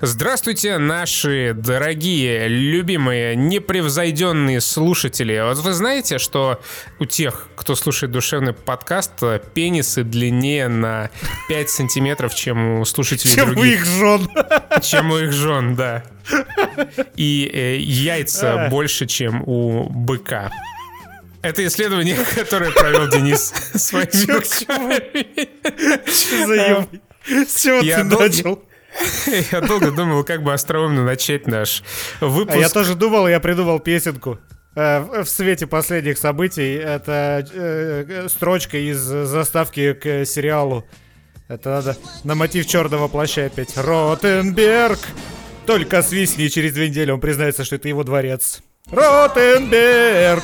Здравствуйте, наши дорогие, любимые, непревзойденные слушатели. Вот вы знаете, что у тех, кто слушает душевный подкаст, пенисы длиннее на 5 сантиметров, чем у слушателей Чем у других. их жен. Чем у их жен, да. И э, яйца А. больше, чем у быка. Это исследование, которое провел Денис своими руками. Что за еб- С чего ты начал? Я долго думал, как бы остроумно начать наш А выпуск. я тоже думал, я придумал песенку. Э, В свете последних событий это э, э, строчка из заставки к сериалу. Это надо на мотив черного плаща опять. Ротенберг! Только свистни, через две недели он признается, что это его дворец. Ротенберг!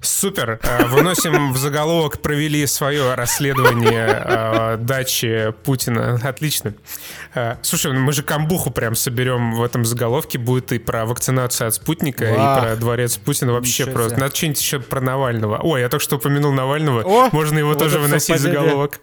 Супер. Выносим в заголовок, провели свое расследование дачи Путина. Отлично. Э, Слушай, ну мы же камбуху прям соберем в этом заголовке. Будет и про вакцинацию от спутника, и Вах. про дворец Путина. Вообще Ничего просто. себе. Надо что-нибудь еще про Навального. Ой, я только что упомянул Навального. О, Можно его вот тоже выносить совпадение. заголовок.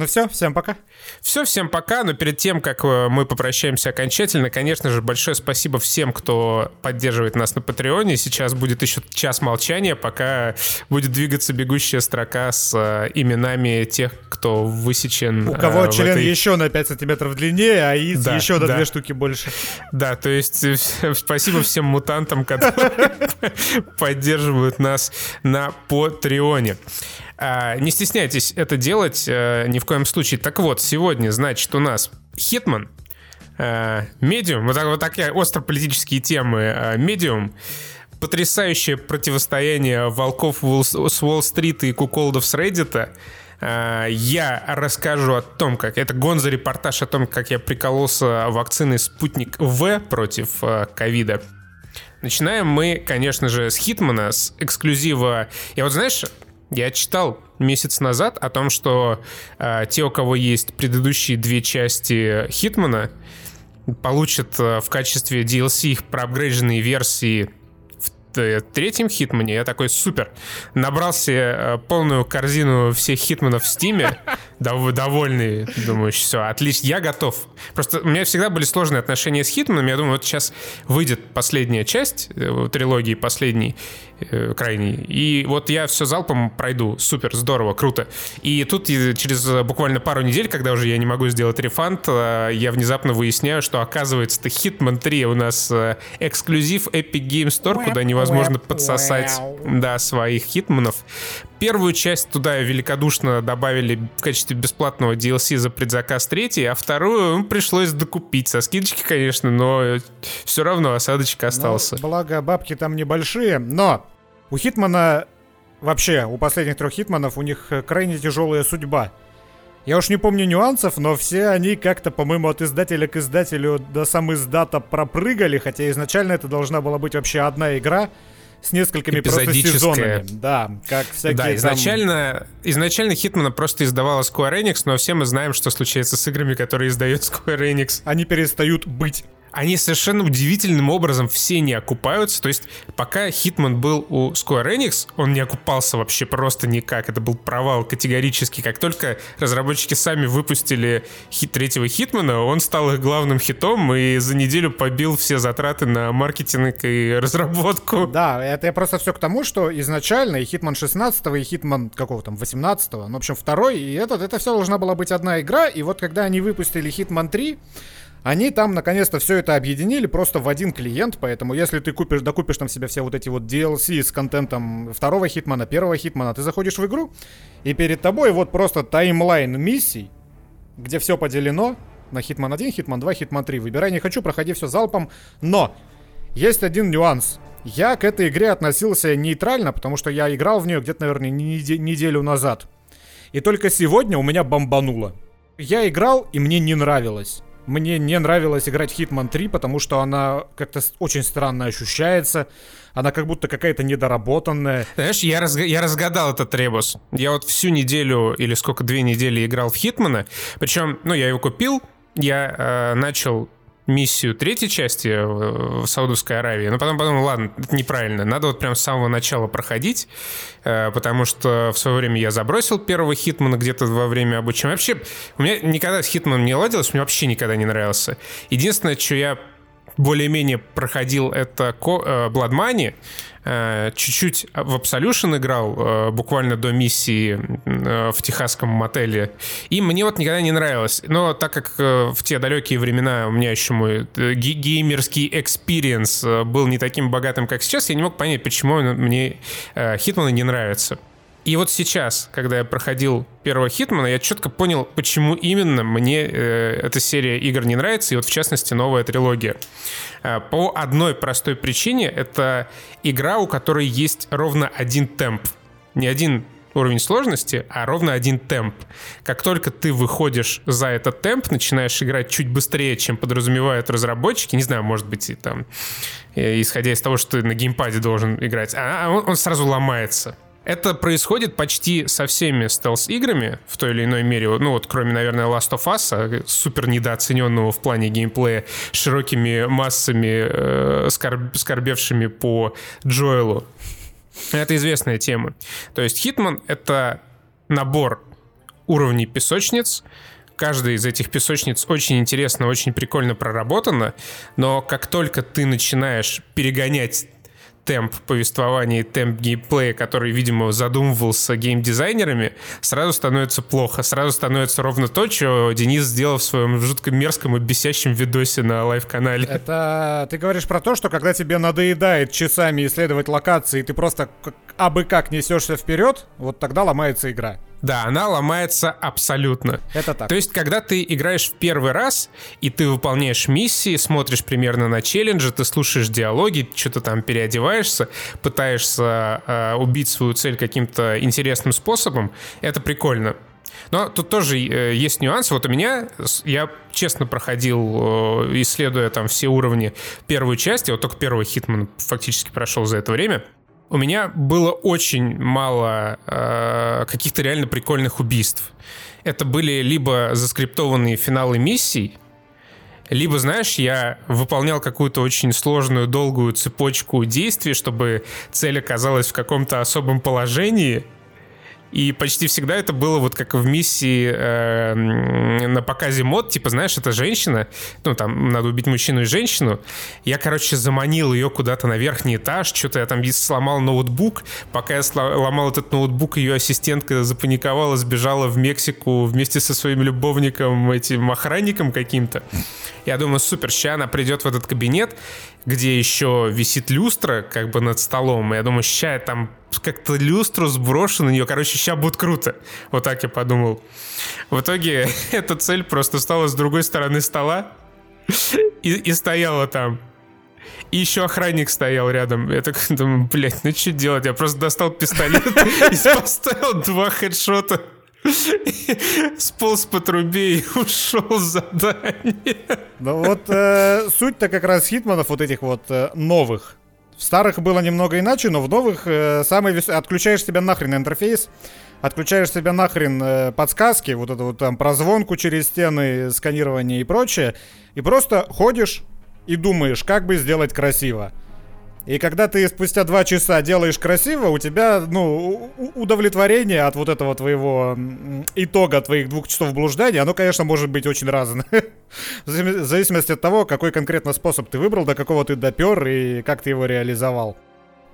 Ну все, всем пока. Все, всем пока. Но перед тем, как э, мы попрощаемся окончательно, конечно же, большое спасибо всем, кто поддерживает нас на Патреоне. Сейчас будет еще час молчания, пока будет двигаться бегущая строка с э, именами тех, кто высечен. У кого э, член этой- еще на 5 сантиметров длиннее, а яиц Да, еще на да. две штуки больше. Да, то есть э, спасибо всем мутантам, которые поддерживают нас на Патреоне. А, Не стесняйтесь это делать э, ни в коем случае. Так вот, сегодня, значит, у нас Hitman, э, Medium, вот, вот такие острополитические темы. э, Medium, потрясающее противостояние волков с Уолл-стрит и куколдов с Reddit. Я расскажу о том, как... Это гонзо-репортаж о том, как я прикололся вакциной «Спутник В» против ковида. Начинаем мы, конечно же, с Хитмана, с эксклюзива. Я вот, знаешь, я читал месяц назад о том, что э, те, у кого есть предыдущие две части Хитмана, получат э, в качестве DLC их проапгрейдженные версии третьем Хитмане. Я такой, супер. Набрал себе э, полную корзину всех Хитманов в Стиме. Дов- довольный. Думаю, все, отлично. Я готов. Просто у меня всегда были сложные отношения с Хитманом. Я думаю, вот сейчас выйдет последняя часть э, трилогии, последней, э, крайней. И вот я все залпом пройду. Супер, здорово, круто. И тут э, через э, буквально пару недель, когда уже я не могу сделать рефанд, э, я внезапно выясняю, что оказывается это Hitman 3 у нас э, эксклюзив Epic Game Store, куда невозможно подсосать да, своих хитманов. Первую часть туда великодушно добавили в качестве бесплатного DLC за предзаказ третий, а вторую ну, пришлось докупить. Со скидочки, конечно, но все равно осадочек остался. Ну, благо, бабки там небольшие, но у Хитмана, вообще, у последних трех Хитманов, у них э, крайне тяжелая судьба. Я уж не помню нюансов, но все они как-то, по-моему, от издателя к издателю до сам издата пропрыгали, хотя изначально это должна была быть вообще одна игра с несколькими просто сезонами. Да, как всякие Да, там- изначально, изначально Хитмана просто издавала Square Enix, но все мы знаем, что случается с играми, которые издает Square Enix. Они перестают быть. Они совершенно удивительным образом все не окупаются. То есть, пока Hitman был у Square Enix, он не окупался вообще просто никак. Это был провал категорически. Как только разработчики сами выпустили хит третьего Хитмана, он стал их главным хитом и за неделю побил все затраты на маркетинг и разработку. Да, это я просто все к тому, что изначально и Hitman 16 и Hitman какого там 18 ну, в общем, второй, и этот, это все должна была быть одна игра, и вот когда они выпустили Hitman 3, они там наконец-то все это объединили просто в один клиент, поэтому если ты купишь, докупишь там себе все вот эти вот DLC с контентом второго Хитмана, первого Хитмана, ты заходишь в игру, и перед тобой вот просто таймлайн миссий, где все поделено на Hitman 1, Hitman 2, Hitman 3. Выбирай не хочу, проходи все залпом, но есть один нюанс. Я к этой игре относился нейтрально, потому что я играл в нее где-то, наверное, неде- неделю назад. И только сегодня у меня бомбануло. Я играл, и мне не нравилось. Мне не нравилось играть Hitman 3, потому что она как-то очень странно ощущается. Она как будто какая-то недоработанная. Знаешь, я, разга- я разгадал этот ребус. Я вот всю неделю или сколько, две недели играл в Хитмана. Причем, ну, я его купил, я э, начал миссию третьей части в Саудовской Аравии, но потом подумал, ладно, это неправильно, надо вот прям с самого начала проходить, э, потому что в свое время я забросил первого Хитмана где-то во время обучения. Вообще, у меня никогда с Хитманом не ладилось, мне вообще никогда не нравился. Единственное, что я более-менее проходил это э, Blood Money, э, чуть-чуть в Absolution играл, э, буквально до миссии в техасском мотеле. И мне вот никогда не нравилось. Но так как в те далекие времена у меня еще мой геймерский experience был не таким богатым, как сейчас, я не мог понять, почему мне Хитманы не нравятся. И вот сейчас, когда я проходил первого Хитмана, я четко понял, почему именно мне э, эта серия игр не нравится, и вот в частности новая трилогия. Э, по одной простой причине, это игра, у которой есть ровно один темп. Не один уровень сложности, а ровно один темп. Как только ты выходишь за этот темп, начинаешь играть чуть быстрее, чем подразумевают разработчики, не знаю, может быть, и там, э, исходя из того, что ты на геймпаде должен играть, а он, он сразу ломается. Это происходит почти со всеми стелс-играми в той или иной мере. Ну вот, кроме, наверное, Last of Us, а, супер недооцененного в плане геймплея, широкими массами, э, скорб, скорбевшими по Джоэлу. Это известная тема. То есть Hitman — это набор уровней песочниц, каждая из этих песочниц очень интересно, очень прикольно проработана, но как только ты начинаешь перегонять темп повествования и темп геймплея, который, видимо, задумывался геймдизайнерами, сразу становится плохо. Сразу становится ровно то, что Денис сделал в своем жутко мерзком и бесящем видосе на live -канале. Это ты говоришь про то, что когда тебе надоедает часами исследовать локации, ты просто абы как несешься вперед, вот тогда ломается игра. Да, она ломается абсолютно. Это так. То есть, когда ты играешь в первый раз, и ты выполняешь миссии, смотришь примерно на челленджи, ты слушаешь диалоги, что-то там переодеваешься, пытаешься э, убить свою цель каким-то интересным способом, это прикольно. Но тут тоже э, есть нюансы. Вот у меня, я честно проходил, э, исследуя там все уровни первую часть, я вот только первый Хитман фактически прошел за это время у меня было очень мало э, каких-то реально прикольных убийств. Это были либо заскриптованные финалы миссий, либо, знаешь, я выполнял какую-то очень сложную, долгую цепочку действий, чтобы цель оказалась в каком-то особом положении — и почти всегда это было вот как в миссии э, на показе мод, типа, знаешь, это женщина, ну, там, надо убить мужчину и женщину. Я, короче, заманил ее куда-то на верхний этаж, что-то я там сломал ноутбук. Пока я сломал этот ноутбук, ее ассистентка запаниковала, сбежала в Мексику вместе со своим любовником, этим охранником каким-то. Я думаю, супер, сейчас она придет в этот кабинет, где еще висит люстра как бы над столом. Я думаю, ща я там как-то люстру сброшу на нее. Короче, ща будет круто. Вот так я подумал. В итоге эта цель просто стала с другой стороны стола и, и стояла там. И еще охранник стоял рядом. Я так думаю, блядь, ну что делать? Я просто достал пистолет и поставил два хедшота. Сполз по трубе и ушел с задания. Ну вот э, суть-то как раз хитманов вот этих вот э, новых. В старых было немного иначе, но в новых э, самый вес... отключаешь себя нахрен интерфейс, отключаешь себя нахрен э, подсказки, вот это вот там прозвонку через стены, сканирование и прочее, и просто ходишь и думаешь, как бы сделать красиво. И когда ты спустя два часа делаешь красиво, у тебя, ну, удовлетворение от вот этого твоего итога твоих двух часов блуждания, оно, конечно, может быть очень разное. В зависимости от того, какой конкретно способ ты выбрал, до какого ты допер и как ты его реализовал.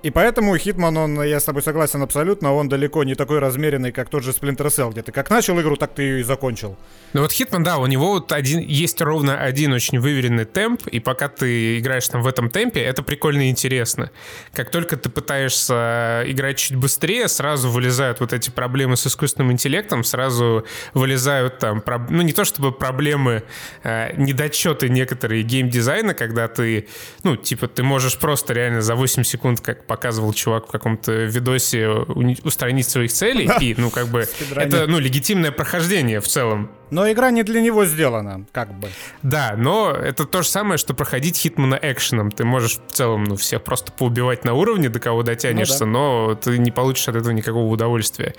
И поэтому Хитман, он, я с тобой согласен абсолютно, он далеко не такой размеренный, как тот же Splinter Cell, где ты как начал игру, так ты ее и закончил. Ну вот Хитман, да, у него вот один, есть ровно один очень выверенный темп, и пока ты играешь там в этом темпе, это прикольно и интересно. Как только ты пытаешься играть чуть быстрее, сразу вылезают вот эти проблемы с искусственным интеллектом, сразу вылезают там, ну не то чтобы проблемы, а недочеты некоторые геймдизайна, когда ты, ну типа ты можешь просто реально за 8 секунд как показывал чувак в каком-то видосе устранить своих целей. И, ну, как бы, это, ну, легитимное прохождение в целом. Но игра не для него сделана, как бы. Да, но это то же самое, что проходить Хитмана экшеном. Ты можешь в целом, ну, всех просто поубивать на уровне, до кого дотянешься, ну, да. но ты не получишь от этого никакого удовольствия.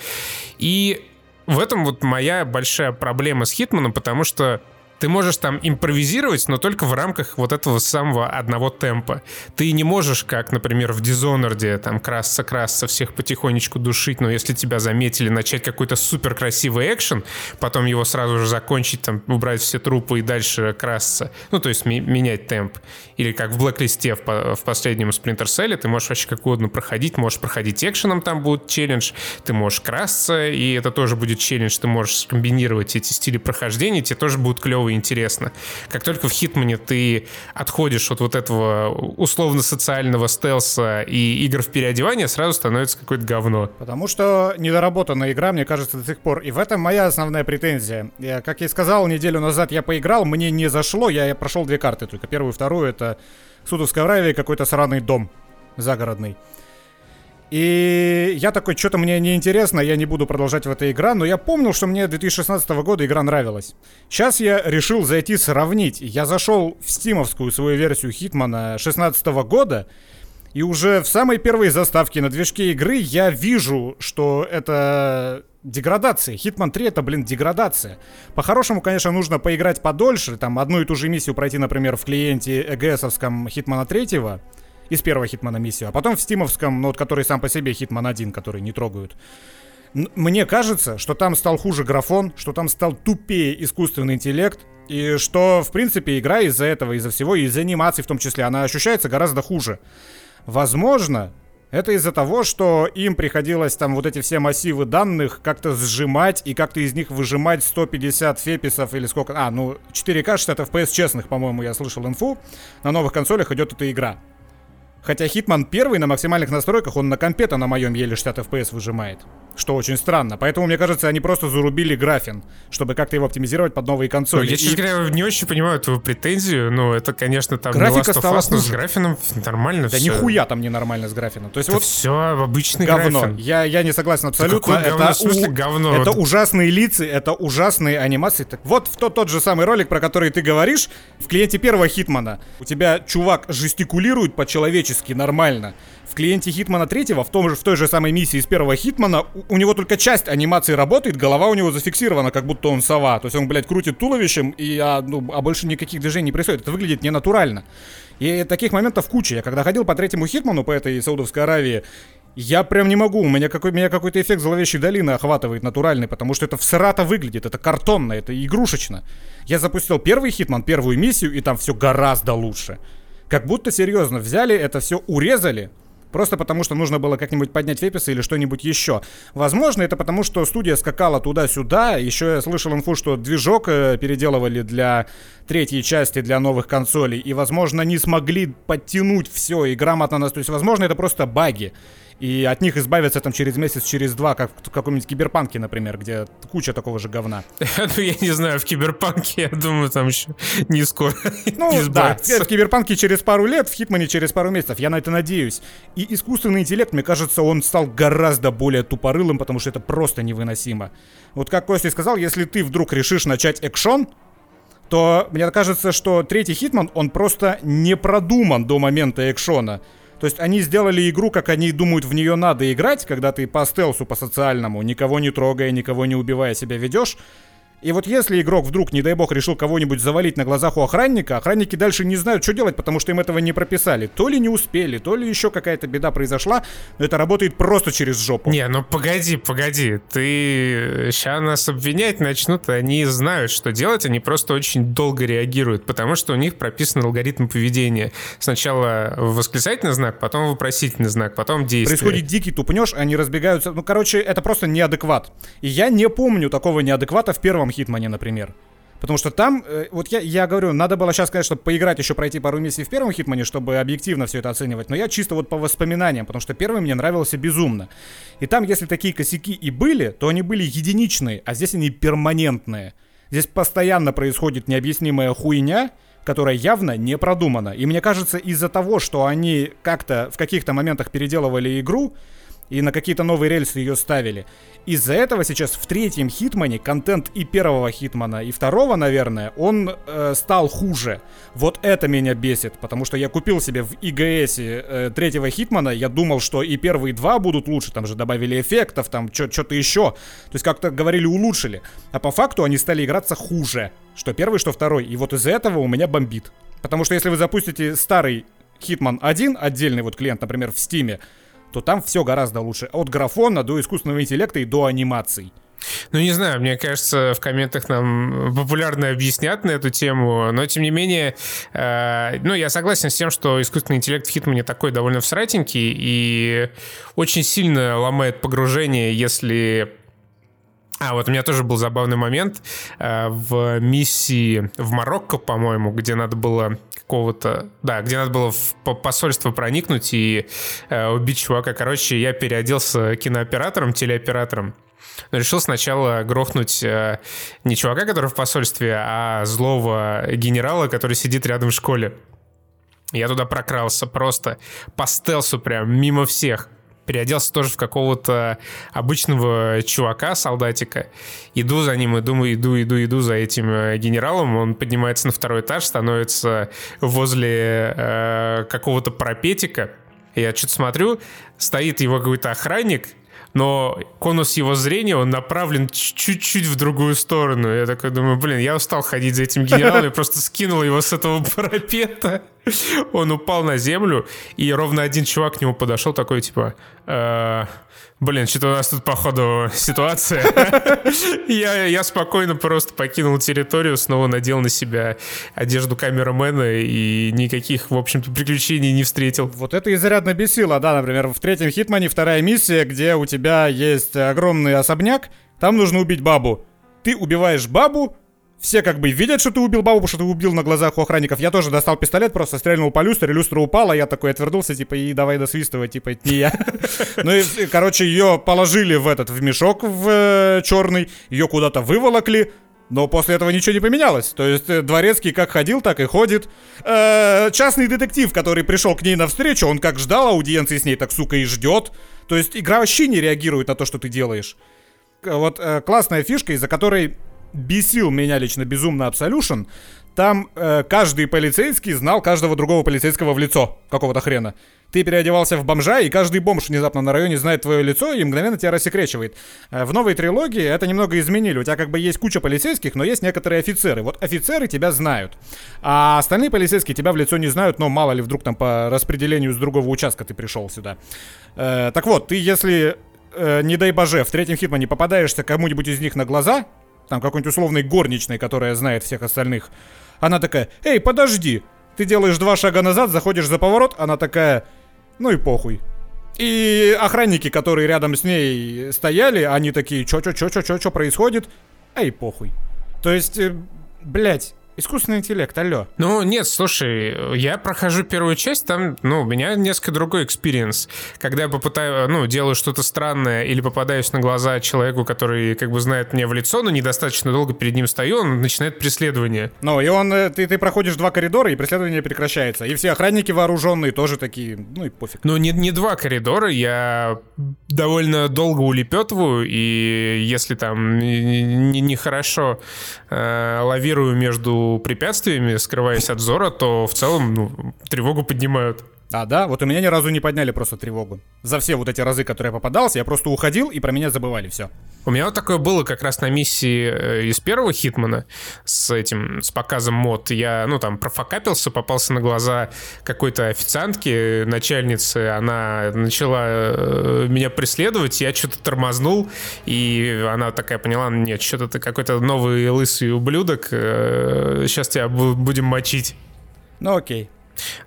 И в этом вот моя большая проблема с Хитманом, потому что ты можешь там импровизировать, но только в рамках вот этого самого одного темпа. Ты не можешь, как, например, в Dishonored, там, красться-красться, всех потихонечку душить, но если тебя заметили, начать какой-то супер красивый экшен, потом его сразу же закончить, там, убрать все трупы и дальше красться. Ну, то есть менять темп. Или как в Blacklist в, в последнем Splinter Cell, ты можешь вообще как угодно проходить, можешь проходить экшеном, там будет челлендж, ты можешь красться, и это тоже будет челлендж, ты можешь комбинировать эти стили прохождения, тебе тоже будет клево и интересно. Как только в Хитмане ты отходишь от вот этого условно-социального стелса и игр в переодевание, сразу становится какое-то говно. Потому что недоработанная игра, мне кажется, до сих пор. И в этом моя основная претензия. Я, как я и сказал, неделю назад я поиграл, мне не зашло, я, я прошел две карты только. Первую и вторую это Судовская Аравия какой-то сраный дом загородный. И я такой, что-то мне неинтересно, я не буду продолжать в этой игре, но я помнил, что мне 2016 года игра нравилась. Сейчас я решил зайти сравнить. Я зашел в стимовскую свою версию Хитмана 16 года, и уже в самой первой заставке на движке игры я вижу, что это деградация. Hitman 3 это, блин, деградация. По-хорошему, конечно, нужно поиграть подольше, там одну и ту же миссию пройти, например, в клиенте EGS-овском Hitman 3, из первого Хитмана миссию, а потом в стимовском, ну вот который сам по себе Хитман 1, который не трогают. Мне кажется, что там стал хуже графон, что там стал тупее искусственный интеллект, и что, в принципе, игра из-за этого, из-за всего, из-за анимации в том числе, она ощущается гораздо хуже. Возможно, это из-за того, что им приходилось там вот эти все массивы данных как-то сжимать и как-то из них выжимать 150 феписов или сколько... А, ну, 4К 60 FPS честных, по-моему, я слышал инфу. На новых консолях идет эта игра. Хотя Hitman первый на максимальных настройках, он на компе на моем еле 60 FPS выжимает что очень странно. Поэтому, мне кажется, они просто зарубили графин, чтобы как-то его оптимизировать под новые консоли. Ну, я, честно и... говоря, не очень понимаю твою претензию, но это, конечно, там Графика не стала Us, но с графином нормально Да все. нихуя там не нормально с графином. То есть это вот все обычный говно. графин. Я, я не согласен абсолютно. Да это говно? В смысле говно? Это ужасные лица, это ужасные анимации. Так вот в тот, тот же самый ролик, про который ты говоришь, в клиенте первого Хитмана у тебя чувак жестикулирует по-человечески нормально в клиенте Хитмана третьего, в, том же, в той же самой миссии из первого Хитмана, у, у него только часть анимации работает, голова у него зафиксирована, как будто он сова. То есть он, блядь, крутит туловищем, и, а, ну, а больше никаких движений не происходит. Это выглядит ненатурально. И таких моментов куча. Я когда ходил по третьему Хитману, по этой Саудовской Аравии, я прям не могу, у меня, какой, меня какой-то эффект зловещей долины охватывает натуральный, потому что это всрато выглядит, это картонно, это игрушечно. Я запустил первый Хитман, первую миссию, и там все гораздо лучше. Как будто серьезно взяли, это все урезали, Просто потому, что нужно было как-нибудь поднять веписы или что-нибудь еще. Возможно, это потому, что студия скакала туда-сюда. Еще я слышал инфу, что движок э, переделывали для третьей части, для новых консолей. И, возможно, не смогли подтянуть все и грамотно... То есть, возможно, это просто баги и от них избавиться там через месяц, через два, как в каком-нибудь киберпанке, например, где куча такого же говна. Ну, я не знаю, в киберпанке, я думаю, там еще не скоро Ну, да, в киберпанке через пару лет, в Хитмане через пару месяцев, я на это надеюсь. И искусственный интеллект, мне кажется, он стал гораздо более тупорылым, потому что это просто невыносимо. Вот как Костя сказал, если ты вдруг решишь начать экшон, то мне кажется, что третий Хитман, он просто не продуман до момента экшона. То есть они сделали игру, как они думают, в нее надо играть, когда ты по стелсу, по социальному, никого не трогая, никого не убивая себя ведешь. И вот если игрок вдруг, не дай бог, решил кого-нибудь завалить на глазах у охранника, охранники дальше не знают, что делать, потому что им этого не прописали. То ли не успели, то ли еще какая-то беда произошла, но это работает просто через жопу. Не, ну погоди, погоди. Ты сейчас нас обвинять начнут, они знают, что делать, они просто очень долго реагируют, потому что у них прописан алгоритм поведения. Сначала восклицательный знак, потом вопросительный знак, потом действие. Происходит дикий тупнешь, они разбегаются. Ну, короче, это просто неадекват. И я не помню такого неадеквата в первом первом Хитмане, например. Потому что там, э, вот я, я говорю, надо было сейчас, конечно, поиграть, еще пройти пару миссий в первом Хитмане, чтобы объективно все это оценивать. Но я чисто вот по воспоминаниям, потому что первый мне нравился безумно. И там, если такие косяки и были, то они были единичные, а здесь они перманентные. Здесь постоянно происходит необъяснимая хуйня, которая явно не продумана. И мне кажется, из-за того, что они как-то в каких-то моментах переделывали игру, и на какие-то новые рельсы ее ставили. Из-за этого сейчас в третьем Хитмане контент и первого Хитмана, и второго, наверное, он э, стал хуже. Вот это меня бесит, потому что я купил себе в ИГС э, третьего Хитмана, я думал, что и первые два будут лучше, там же добавили эффектов, там что-то еще. То есть как-то говорили улучшили. А по факту они стали играться хуже. Что первый, что второй. И вот из-за этого у меня бомбит. Потому что если вы запустите старый Hitman 1, отдельный вот клиент, например, в Стиме, то там все гораздо лучше. От графона до искусственного интеллекта и до анимаций. Ну, не знаю, мне кажется, в комментах нам популярно объяснят на эту тему, но, тем не менее, э, ну, я согласен с тем, что искусственный интеллект в Хитмане такой довольно всратенький и очень сильно ломает погружение, если а, вот у меня тоже был забавный момент э, в миссии в Марокко, по-моему, где надо было какого-то... Да, где надо было в посольство проникнуть и э, убить чувака. Короче, я переоделся кинооператором, телеоператором. Но решил сначала грохнуть э, не чувака, который в посольстве, а злого генерала, который сидит рядом в школе. Я туда прокрался просто по стелсу прям, мимо всех переоделся тоже в какого-то обычного чувака, солдатика. Иду за ним, иду, иду, иду, иду за этим э, генералом. Он поднимается на второй этаж, становится возле э, какого-то пропетика. Я что-то смотрю, стоит его какой-то охранник, но конус его зрения, он направлен чуть-чуть в другую сторону. Я такой думаю, блин, я устал ходить за этим генералом, я просто скинул его с этого парапета. Он упал на землю, и ровно один чувак к нему подошел такой, типа, э, блин, что-то у нас тут, походу, ситуация. я, я спокойно просто покинул территорию, снова надел на себя одежду камерамена и никаких, в общем-то, приключений не встретил. Вот это изрядно бесило, да, например, в третьем Хитмане вторая миссия, где у тебя есть огромный особняк, там нужно убить бабу. Ты убиваешь бабу, все как бы видят, что ты убил бабу, что ты убил на глазах у охранников. Я тоже достал пистолет, просто стрельнул по люстре, люстра упала, я такой отвернулся, типа, и давай досвистывать, типа, это не я. Ну и, короче, ее положили в этот, в мешок в э, черный, ее куда-то выволокли, но после этого ничего не поменялось. То есть э, дворецкий как ходил, так и ходит. Э, частный детектив, который пришел к ней навстречу, он как ждал аудиенции с ней, так сука и ждет. То есть игра вообще не реагирует на то, что ты делаешь. Вот э, классная фишка, из-за которой бесил меня лично безумно Absolution, там э, каждый полицейский знал каждого другого полицейского в лицо какого-то хрена. Ты переодевался в бомжа, и каждый бомж внезапно на районе знает твое лицо и мгновенно тебя рассекречивает. Э, в новой трилогии это немного изменили. У тебя как бы есть куча полицейских, но есть некоторые офицеры. Вот офицеры тебя знают. А остальные полицейские тебя в лицо не знают, но мало ли вдруг там по распределению с другого участка ты пришел сюда. Э, так вот, ты если э, не дай боже, в третьем Хитмане попадаешься кому-нибудь из них на глаза, там какой-нибудь условной горничной, которая знает всех остальных. Она такая, эй, подожди, ты делаешь два шага назад, заходишь за поворот, она такая, ну и похуй. И охранники, которые рядом с ней стояли, они такие, чё-чё-чё-чё-чё происходит? Эй, похуй. То есть, э, блядь, Искусственный интеллект, алло. Ну, нет, слушай, я прохожу первую часть, там, ну, у меня несколько другой experience. Когда я попытаю, ну, делаю что-то странное или попадаюсь на глаза человеку, который, как бы, знает меня в лицо, но недостаточно долго перед ним стою, он начинает преследование. Ну, и он, э, ты, ты проходишь два коридора, и преследование прекращается. И все охранники вооруженные тоже такие, ну и пофиг. Ну, не, не два коридора, я довольно долго улепетываю, и если там нехорошо не, не э, лавирую между препятствиями, скрываясь от зора, то в целом ну, тревогу поднимают. А, да? Вот у меня ни разу не подняли просто тревогу. За все вот эти разы, которые я попадался, я просто уходил, и про меня забывали, все. У меня вот такое было как раз на миссии э, из первого Хитмана с этим, с показом мод. Я, ну, там, профокапился, попался на глаза какой-то официантки, начальницы. Она начала э, меня преследовать, я что-то тормознул, и она такая поняла, нет, что-то ты какой-то новый лысый ублюдок, сейчас э, тебя будем мочить. Ну окей.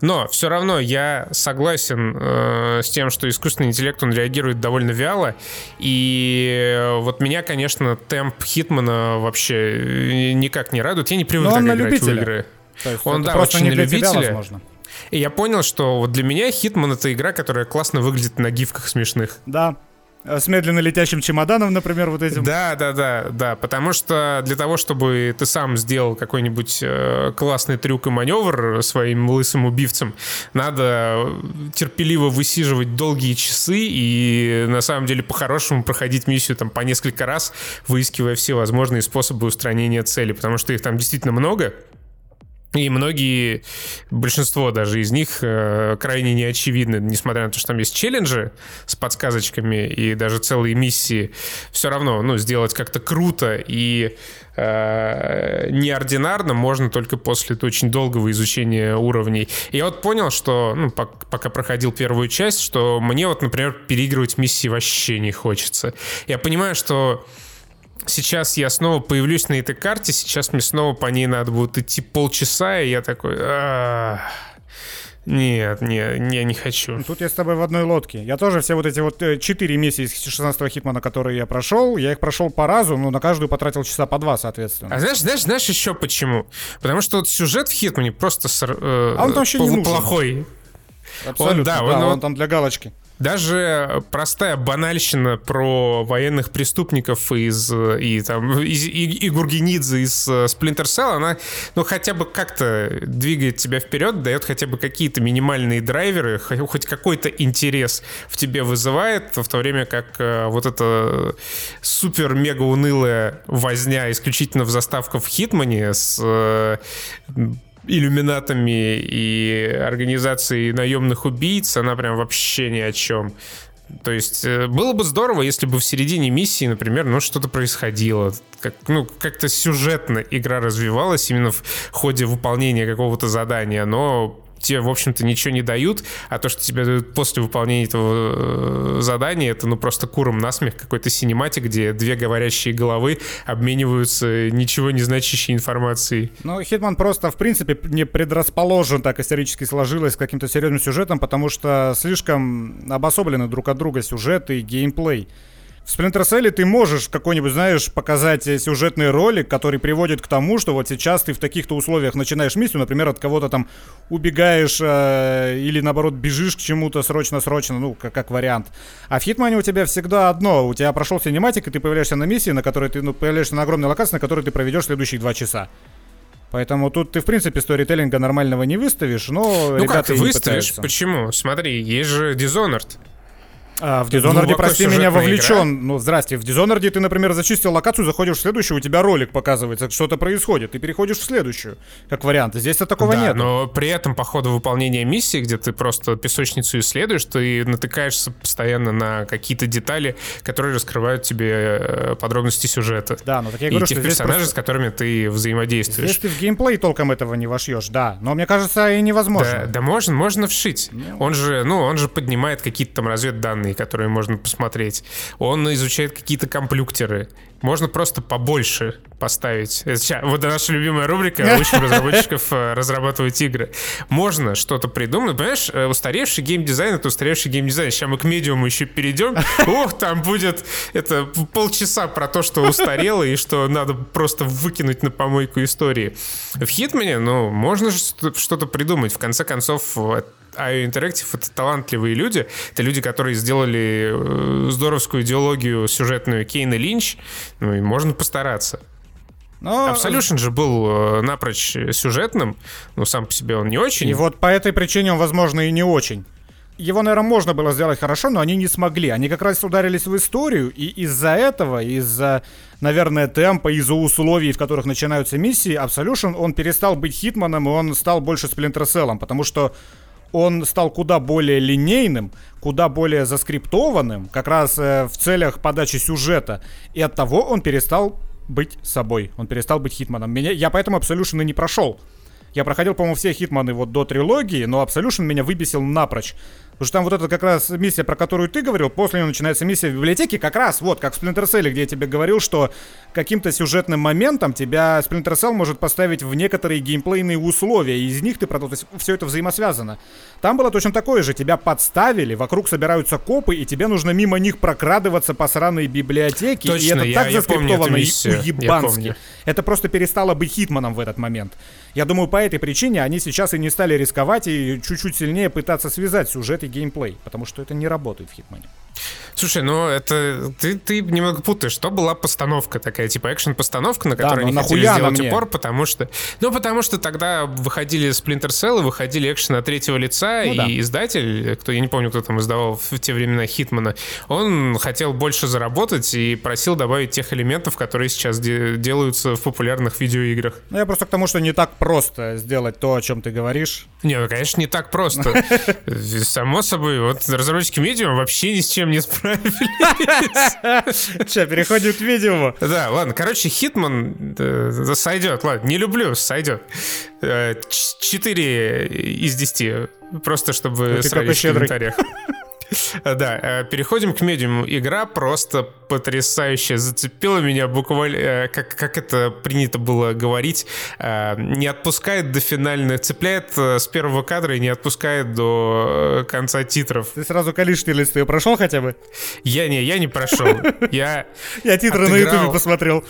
Но все равно я согласен э, с тем, что искусственный интеллект, он реагирует довольно вяло. И вот меня, конечно, темп Хитмана вообще никак не радует. Я не привык так играть любителя. в игры. То есть он, да, очень не для любителя. Тебя, возможно. И я понял, что вот для меня Хитман это игра, которая классно выглядит на гифках смешных. Да, Э, с медленно летящим чемоданом, например, вот этим. Да, да, да, да. Потому что для того, чтобы ты сам сделал какой-нибудь э, классный трюк и маневр своим лысым убивцем, надо терпеливо высиживать долгие часы и на самом деле по-хорошему проходить миссию там по несколько раз, выискивая все возможные способы устранения цели, потому что их там действительно много. И многие, большинство даже из них э, крайне неочевидны, несмотря на то, что там есть челленджи с подсказочками и даже целые миссии, все равно, ну, сделать как-то круто и э, неординарно можно только после очень долгого изучения уровней. И я вот понял, что, ну, пока проходил первую часть, что мне вот, например, переигрывать миссии вообще не хочется. Я понимаю, что сейчас я снова появлюсь на этой карте, сейчас мне снова по ней надо будет идти полчаса, и я такой... Нет, не, я не хочу. Тут я с тобой в одной лодке. Я тоже все вот эти вот 4 э, миссии из 16-го Хитмана, которые я прошел, я их прошел по разу, но на каждую потратил часа по два, соответственно. А знаешь, знаешь, знаешь еще почему? Потому что вот сюжет в Хитмане просто э, а он там вообще не нужен. плохой. Абсолютно, он, да, да он, он, он там для галочки. Даже простая банальщина про военных преступников из и там из, и, и Гургенидзе из э, Splinter Cell, она ну хотя бы как-то двигает тебя вперед, дает хотя бы какие-то минимальные драйверы, хоть какой-то интерес в тебе вызывает, в то время как э, вот эта супер-мега унылая возня исключительно в заставках в Хитмане с э, иллюминатами и организацией наемных убийц, она прям вообще ни о чем. То есть э, было бы здорово, если бы в середине миссии, например, ну что-то происходило, как, ну как-то сюжетно игра развивалась именно в ходе выполнения какого-то задания, но тебе, в общем-то, ничего не дают, а то, что тебе дают после выполнения этого э, задания, это, ну, просто куром насмех какой-то синематик, где две говорящие головы обмениваются ничего не значащей информацией. Ну, Хитман просто, в принципе, не предрасположен, так исторически сложилось, к каким-то серьезным сюжетам, потому что слишком обособлены друг от друга сюжеты и геймплей. В Splinter Cell ты можешь какой-нибудь, знаешь, показать сюжетный ролик, который приводит к тому, что вот сейчас ты в таких-то условиях начинаешь миссию, например, от кого-то там убегаешь э, или наоборот бежишь к чему-то срочно-срочно, ну, как, как вариант. А в Хитмане у тебя всегда одно. У тебя прошел синематик, и ты появляешься на миссии, на которой ты, ну, появляешься на огромной локации, на которой ты проведешь следующие два часа. Поэтому тут ты, в принципе, сторителлинга нормального не выставишь, но ну ребята как, выставишь? Почему? Смотри, есть же Dishonored. А, в Dishonored, прости меня, вовлечен. Игра. Ну, здрасте. В Dishonored ты, например, зачистил локацию, заходишь в следующую, у тебя ролик показывается, что-то происходит. Ты переходишь в следующую, как вариант. Здесь-то такого да, нет. но при этом по ходу выполнения миссии, где ты просто песочницу исследуешь, ты натыкаешься постоянно на какие-то детали, которые раскрывают тебе э, подробности сюжета. Да, но так я говорю, и тех персонажей, просто... с которыми ты взаимодействуешь. Здесь ты в геймплей толком этого не вошьешь, да. Но мне кажется, и невозможно. Да, да можно, можно вшить. Ну... Он же, ну, он же поднимает какие-то там разведданные данные, которые можно посмотреть. Он изучает какие-то комплюктеры. Можно просто побольше поставить. Это, вот наша любимая рубрика «Учим разработчиков э, разрабатывать игры». Можно что-то придумать. Понимаешь, э, устаревший геймдизайн — это устаревший геймдизайн. Сейчас мы к медиуму еще перейдем. Ох, там будет это полчаса про то, что устарело и что надо просто выкинуть на помойку истории. В Хитмане, ну, можно что-то придумать. В конце концов, IO Interactive — это талантливые люди. Это люди, которые сделали э, здоровскую идеологию сюжетную Кейна Линч. Ну и можно постараться. Но... Absolution же был э, напрочь сюжетным, но сам по себе он не очень. И вот по этой причине он, возможно, и не очень. Его, наверное, можно было сделать хорошо, но они не смогли. Они как раз ударились в историю, и из-за этого, из-за, наверное, темпа, из-за условий, в которых начинаются миссии, Absolution, он перестал быть Хитманом, и он стал больше Splinter Cell, потому что он стал куда более линейным, куда более заскриптованным, как раз э, в целях подачи сюжета. И от того он перестал быть собой. Он перестал быть Хитманом. Меня, я поэтому Absolution и не прошел. Я проходил, по-моему, все Хитманы вот до трилогии, но Absolution меня выбесил напрочь. Потому что там вот эта как раз миссия, про которую ты говорил, после нее начинается миссия в библиотеке, как раз вот, как в Splinter Cell, где я тебе говорил, что каким-то сюжетным моментом тебя Splinter Cell может поставить в некоторые геймплейные условия, и из них ты продал, то есть все это взаимосвязано. Там было точно такое же, тебя подставили, вокруг собираются копы, и тебе нужно мимо них прокрадываться по сраной библиотеке, точно, и это я, так я заскриптовано и уебански. Это просто перестало быть Хитманом в этот момент. Я думаю, по этой причине они сейчас и не стали рисковать и чуть-чуть сильнее пытаться связать сюжет и геймплей, потому что это не работает в Хитмане. Слушай, ну это ты, ты немного путаешь. Что была постановка такая, типа экшен-постановка, на которой Да, они но хотели сделать мне? упор, потому что... Ну, потому что тогда выходили Splinter Cell и выходили экшен от третьего лица, Ну и да. издатель, кто, я не помню, кто там издавал в те времена Хитмана, он хотел больше заработать и просил добавить тех элементов, которые сейчас де- делаются в популярных видеоиграх. Ну, я просто к тому, что не так просто сделать то, о чем ты говоришь. Не, ну, конечно, не так просто. Само собой, вот разработчики медиа вообще ни с чем не справились. Че, переходим к видео. Да, ладно, короче, Хитман э, сойдет, ладно, не люблю, сойдет. Э, Четыре из десяти, просто чтобы Ну, сравнить в комментариях. Да, э, переходим к медиуму. Игра просто потрясающая. Зацепила меня буквально, э, как, как это принято было говорить, э, не отпускает до финальных, цепляет с первого кадра и не отпускает до конца титров. Ты сразу количественный лист ее прошел хотя бы? Я не, я не прошел. Я Я титры на ютубе посмотрел.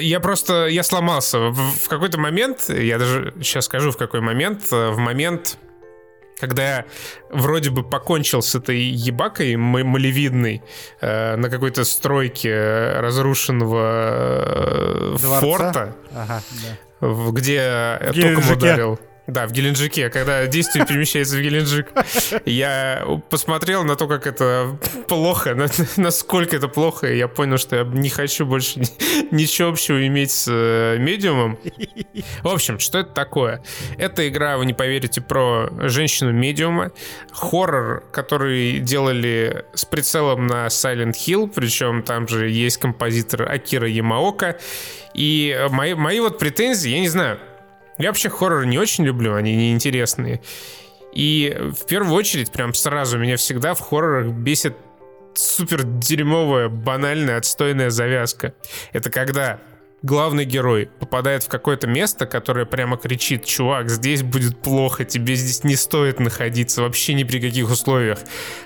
Я просто, я сломался. В, какой-то момент, я даже сейчас скажу в какой момент, в момент, когда я вроде бы покончил с этой ебакой малевидной э, на какой-то стройке э, разрушенного э, форта, Ага, да. где я током ударил. Да, в Геленджике, когда действие перемещается в Геленджик. Я посмотрел на то, как это плохо, на- насколько это плохо, и я понял, что я не хочу больше ни- ничего общего иметь с э, медиумом. В общем, что это такое? Это игра, вы не поверите, про женщину-медиума. Хоррор, который делали с прицелом на Silent Hill, причем там же есть композитор Акира Ямаока. И мои, мои вот претензии, я не знаю, я вообще хорроры не очень люблю, они неинтересные. И в первую очередь, прям сразу меня всегда в хоррорах бесит супер дерьмовая, банальная, отстойная завязка. Это когда главный герой попадает в какое-то место, которое прямо кричит, чувак, здесь будет плохо, тебе здесь не стоит находиться вообще ни при каких условиях.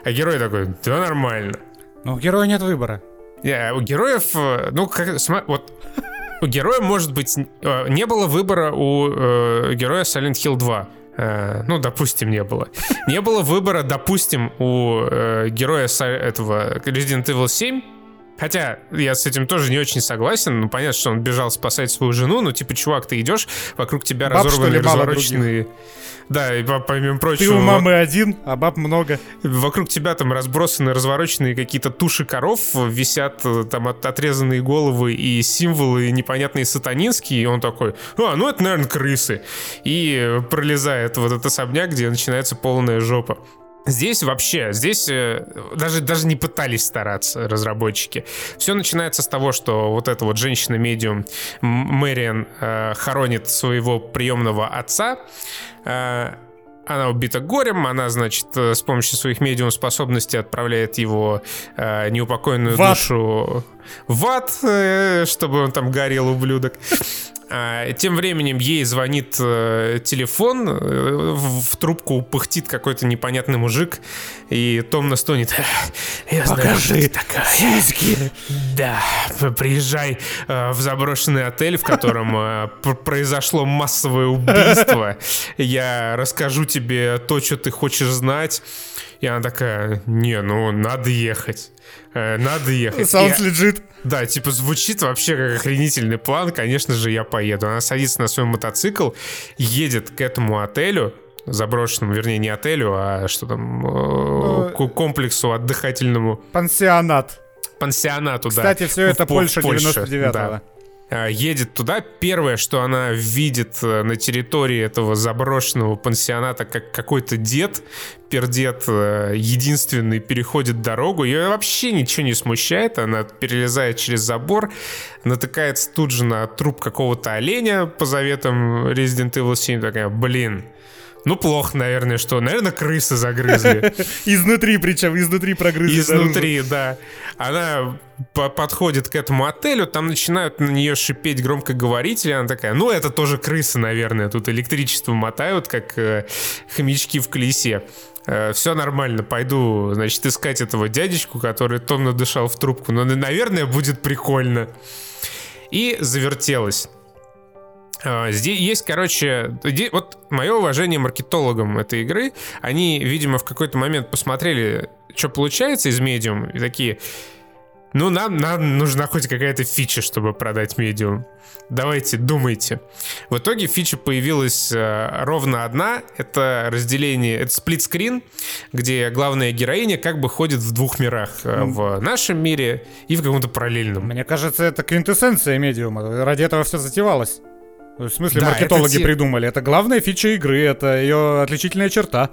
А герой такой, да нормально. Но у героя нет выбора. Не, у героев, э, ну, как, сма- вот, у героя, может быть, э, не было выбора у э, героя Silent Hill 2. Э, ну, допустим, не было. Не было выбора, допустим, у э, героя этого Resident Evil 7. Хотя я с этим тоже не очень согласен. Ну, понятно, что он бежал спасать свою жену, но типа, чувак, ты идешь, вокруг тебя Баб, мало развороченные... Да, и по- помимо Ты прочего... у мамы один, а баб много. Вокруг тебя там разбросаны, развороченные какие-то туши коров, висят э, там от- отрезанные головы и символы непонятные сатанинские, и он такой, а, ну это, наверное, крысы. И э, пролезает вот этот особняк, где начинается полная жопа. Здесь вообще, здесь э, даже, даже не пытались стараться разработчики. Все начинается с того, что вот эта вот женщина-медиум Мэриан э, хоронит своего приемного отца. Э, она убита горем, она, значит, э, с помощью своих медиум способностей отправляет его э, неупокоенную В душу в ад, э, чтобы он там горел, ублюдок. А, Тем временем ей звонит э, телефон, э, в, трубку пыхтит какой-то непонятный мужик, и томно стонет. Я знаю, кто ты такая. Да, п- приезжай э, в заброшенный отель, в котором произошло массовое убийство. Я расскажу тебе то, что ты хочешь знать. И она такая, не, ну надо ехать. Э, Надо ехать. Sounds И- legit. да, типа звучит вообще как охренительный план, конечно же, я поеду. Она садится на свой мотоцикл, едет к этому отелю, заброшенному, вернее, не отелю, а что там, э, Ну, к комплексу отдыхательному, Пансионат. пансионату, да. Кстати, все это В Польша в Польше, 99-го. да. А, едет туда. Первое, что она видит э, на территории этого заброшенного пансионата, как какой-то дед, пердед, э, единственный, переходит дорогу. Ее вообще ничего не смущает. Она перелезает через забор, натыкается тут же на труп какого-то оленя по заветам Resident Evil 7. Такая, блин, ну плохо, наверное, что. Наверное, крысы загрызли. Изнутри, причем, изнутри прогрызли. Изнутри, да. Она по- подходит к этому отелю, там начинают на нее шипеть громкоговорители, она такая, ну это тоже крысы, наверное, тут электричество мотают, как э, хомячки в колесе. все нормально, пойду, значит, искать этого дядечку, который томно дышал в трубку. Но, наверное, будет прикольно. И завертелась. А, здесь есть, короче, вот мое уважение маркетологам этой игры. Они, видимо, в какой-то момент посмотрели, что получается из медиум, и такие, ну, нам, нам нужна хоть какая-то фича, чтобы продать медиум. Давайте, думайте. В итоге фича появилась э, ровно одна. Это разделение, это сплитскрин, где главная героиня как бы ходит в двух мирах. Э, в нашем мире и в каком-то параллельном. Мне кажется, это квинтэссенция медиума. Ради этого все затевалось. В смысле, да, маркетологи это придумали. Это главная фича игры, это ее отличительная черта.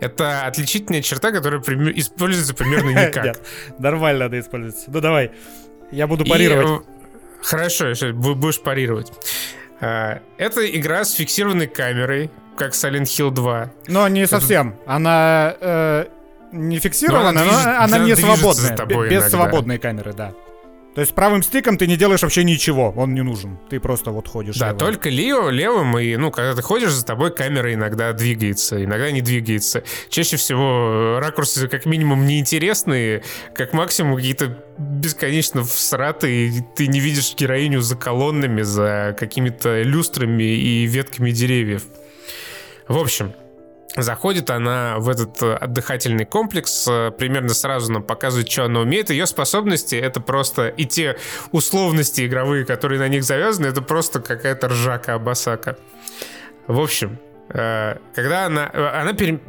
Это отличительная черта, которая используется примерно никак. Нет, нормально надо использовать. Ну давай, я буду парировать. Э, хорошо, будешь парировать. А, это игра с фиксированной камерой, как Silent Hill 2. Но не совсем. Она э, не фиксирована, но она, не свободная. Без иногда. свободной камеры, да. То есть правым стиком ты не делаешь вообще ничего, он не нужен. Ты просто вот ходишь. Да, левым. только лево, левым, и, ну, когда ты ходишь, за тобой камера иногда двигается, иногда не двигается. Чаще всего ракурсы как минимум неинтересные, как максимум какие-то бесконечно всратые, и ты не видишь героиню за колоннами, за какими-то люстрами и ветками деревьев. В общем, Заходит она в этот э, отдыхательный комплекс, э, примерно сразу нам показывает, что она умеет. Ее способности — это просто... И те условности игровые, которые на них завязаны, это просто какая-то ржака-абасака. В общем, э, когда она... Она пере...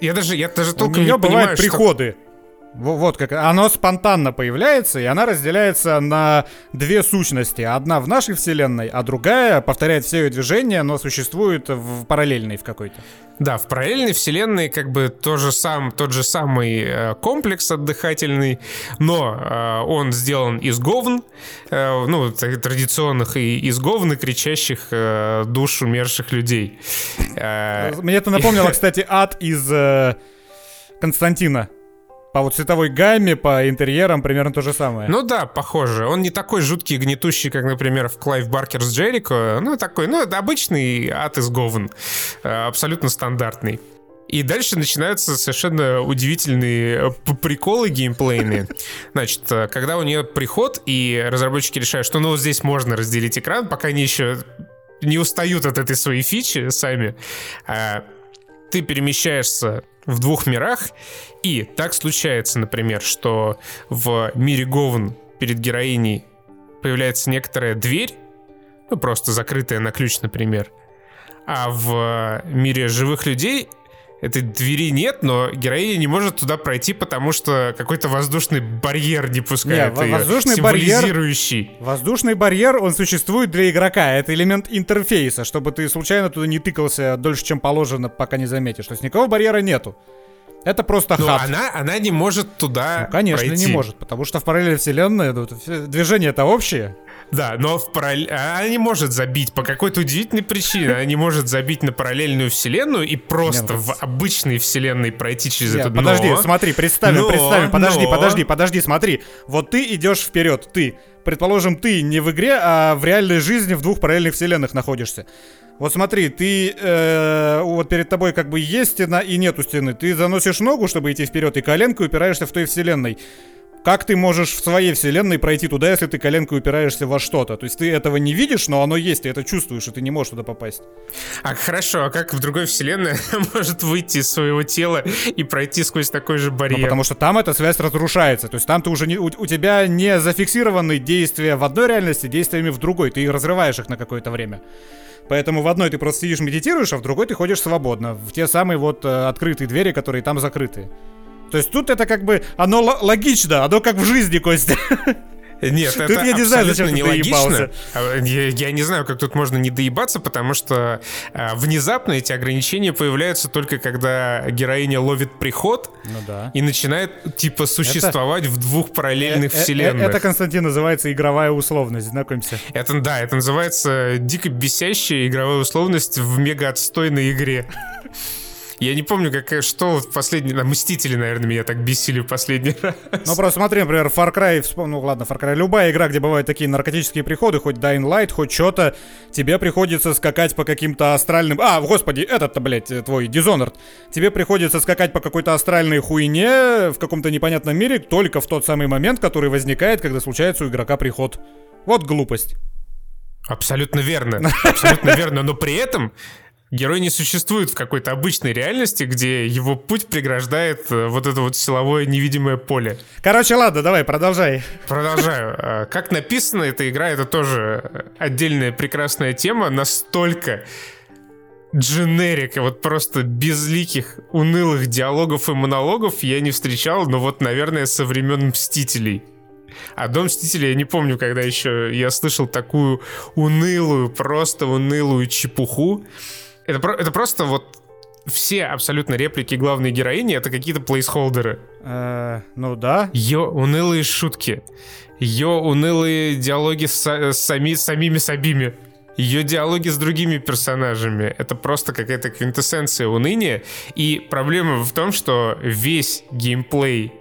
Я даже, я даже толком У нее не бывают понимаю, приходы. Что... Вот как оно спонтанно появляется, и она разделяется на две сущности. Одна в нашей вселенной, а другая повторяет все ее движения, но существует в параллельной в какой-то. Да, в параллельной вселенной как бы тот же, сам, тот же самый э, комплекс отдыхательный, но э, он сделан из говн, э, ну, традиционных и из говн, кричащих э, душ умерших людей. Мне это напомнило, кстати, ад из Константина. По вот цветовой гамме, по интерьерам примерно то же самое. Ну да, похоже. Он не такой жуткий и гнетущий, как, например, в Clive Barker's Jericho. Ну, такой, ну, обычный ад из говн. Э, абсолютно стандартный. И дальше начинаются совершенно удивительные э, приколы геймплейные. Значит, э, когда у нее приход, и разработчики решают, что ну вот здесь можно разделить экран, пока они еще не устают от этой своей фичи сами, ты перемещаешься в двух мирах, и так случается, например, что в мире Говн перед героиней появляется некоторая дверь, ну просто закрытая на ключ, например, а в мире живых людей этой двери нет, но героиня не может туда пройти, потому что какой-то воздушный барьер не пускает не, ее, воздушный символизирующий. Барьер, воздушный барьер, он существует для игрока, это элемент интерфейса, чтобы ты случайно туда не тыкался дольше, чем положено, пока не заметишь. То есть никакого барьера нету. Это просто Но хаб. Она, она не может туда ну, Конечно, пройти. не может, потому что в параллельной вселенной ну, движение это общее. Да, но в параллель... она не может забить по какой-то удивительной причине. Она не может забить на параллельную вселенную и просто в обычной вселенной пройти через Нет, это Подожди, но... смотри, представим, но, представим. Подожди, но... подожди, подожди, смотри. Вот ты идешь вперед, ты. Предположим, ты не в игре, а в реальной жизни в двух параллельных вселенных находишься. Вот смотри, ты э, вот перед тобой как бы есть стена и нету стены. Ты заносишь ногу, чтобы идти вперед, и коленкой упираешься в той вселенной. Как ты можешь в своей вселенной пройти туда, если ты коленкой упираешься во что-то? То есть ты этого не видишь, но оно есть, ты это чувствуешь, и ты не можешь туда попасть. А хорошо, а как в другой вселенной может выйти из своего тела и пройти сквозь такой же барьер? Ну, потому что там эта связь разрушается. То есть там ты уже не, у, у тебя не зафиксированы действия в одной реальности действиями в другой. Ты разрываешь их на какое-то время. Поэтому в одной ты просто сидишь, медитируешь, а в другой ты ходишь свободно. В те самые вот э, открытые двери, которые там закрыты. То есть тут это как бы, оно логично, оно как в жизни, Костя. Нет, тут это я не знаю, зачем не логично. А, я, я не знаю, как тут можно не доебаться, потому что а, внезапно эти ограничения появляются только когда героиня ловит приход ну, да. и начинает типа существовать это, в двух параллельных э, э, вселенных. Это, Константин, называется игровая условность, знакомься. Это да, это называется дико бесящая игровая условность в мега отстойной игре. Я не помню, как, что в последний... На Мстители, наверное, меня так бесили в последний раз. Ну, просто смотри, например, Far Cry, ну, ладно, Far Cry, любая игра, где бывают такие наркотические приходы, хоть Dying Light, хоть что-то, тебе приходится скакать по каким-то астральным... А, господи, этот-то, блядь, твой Dishonored. Тебе приходится скакать по какой-то астральной хуйне в каком-то непонятном мире только в тот самый момент, который возникает, когда случается у игрока приход. Вот глупость. Абсолютно верно. Абсолютно верно. Но при этом герой не существует в какой-то обычной реальности, где его путь преграждает э, вот это вот силовое невидимое поле. Короче, ладно, давай, продолжай. Продолжаю. А, как написана эта игра, это тоже отдельная прекрасная тема. Настолько дженерика, вот просто безликих, унылых диалогов и монологов я не встречал, но вот, наверное, со времен Мстителей. А Дом Мстителей я не помню, когда еще я слышал такую унылую, просто унылую чепуху. Это, про, это просто вот все абсолютно реплики главной героини это какие-то плейсхолдеры. Э, ну да. Ее унылые шутки, ее унылые диалоги с, с сами, самими Сабими, ее диалоги с другими персонажами. Это просто какая-то квинтэссенция уныния. И проблема в том, что весь геймплей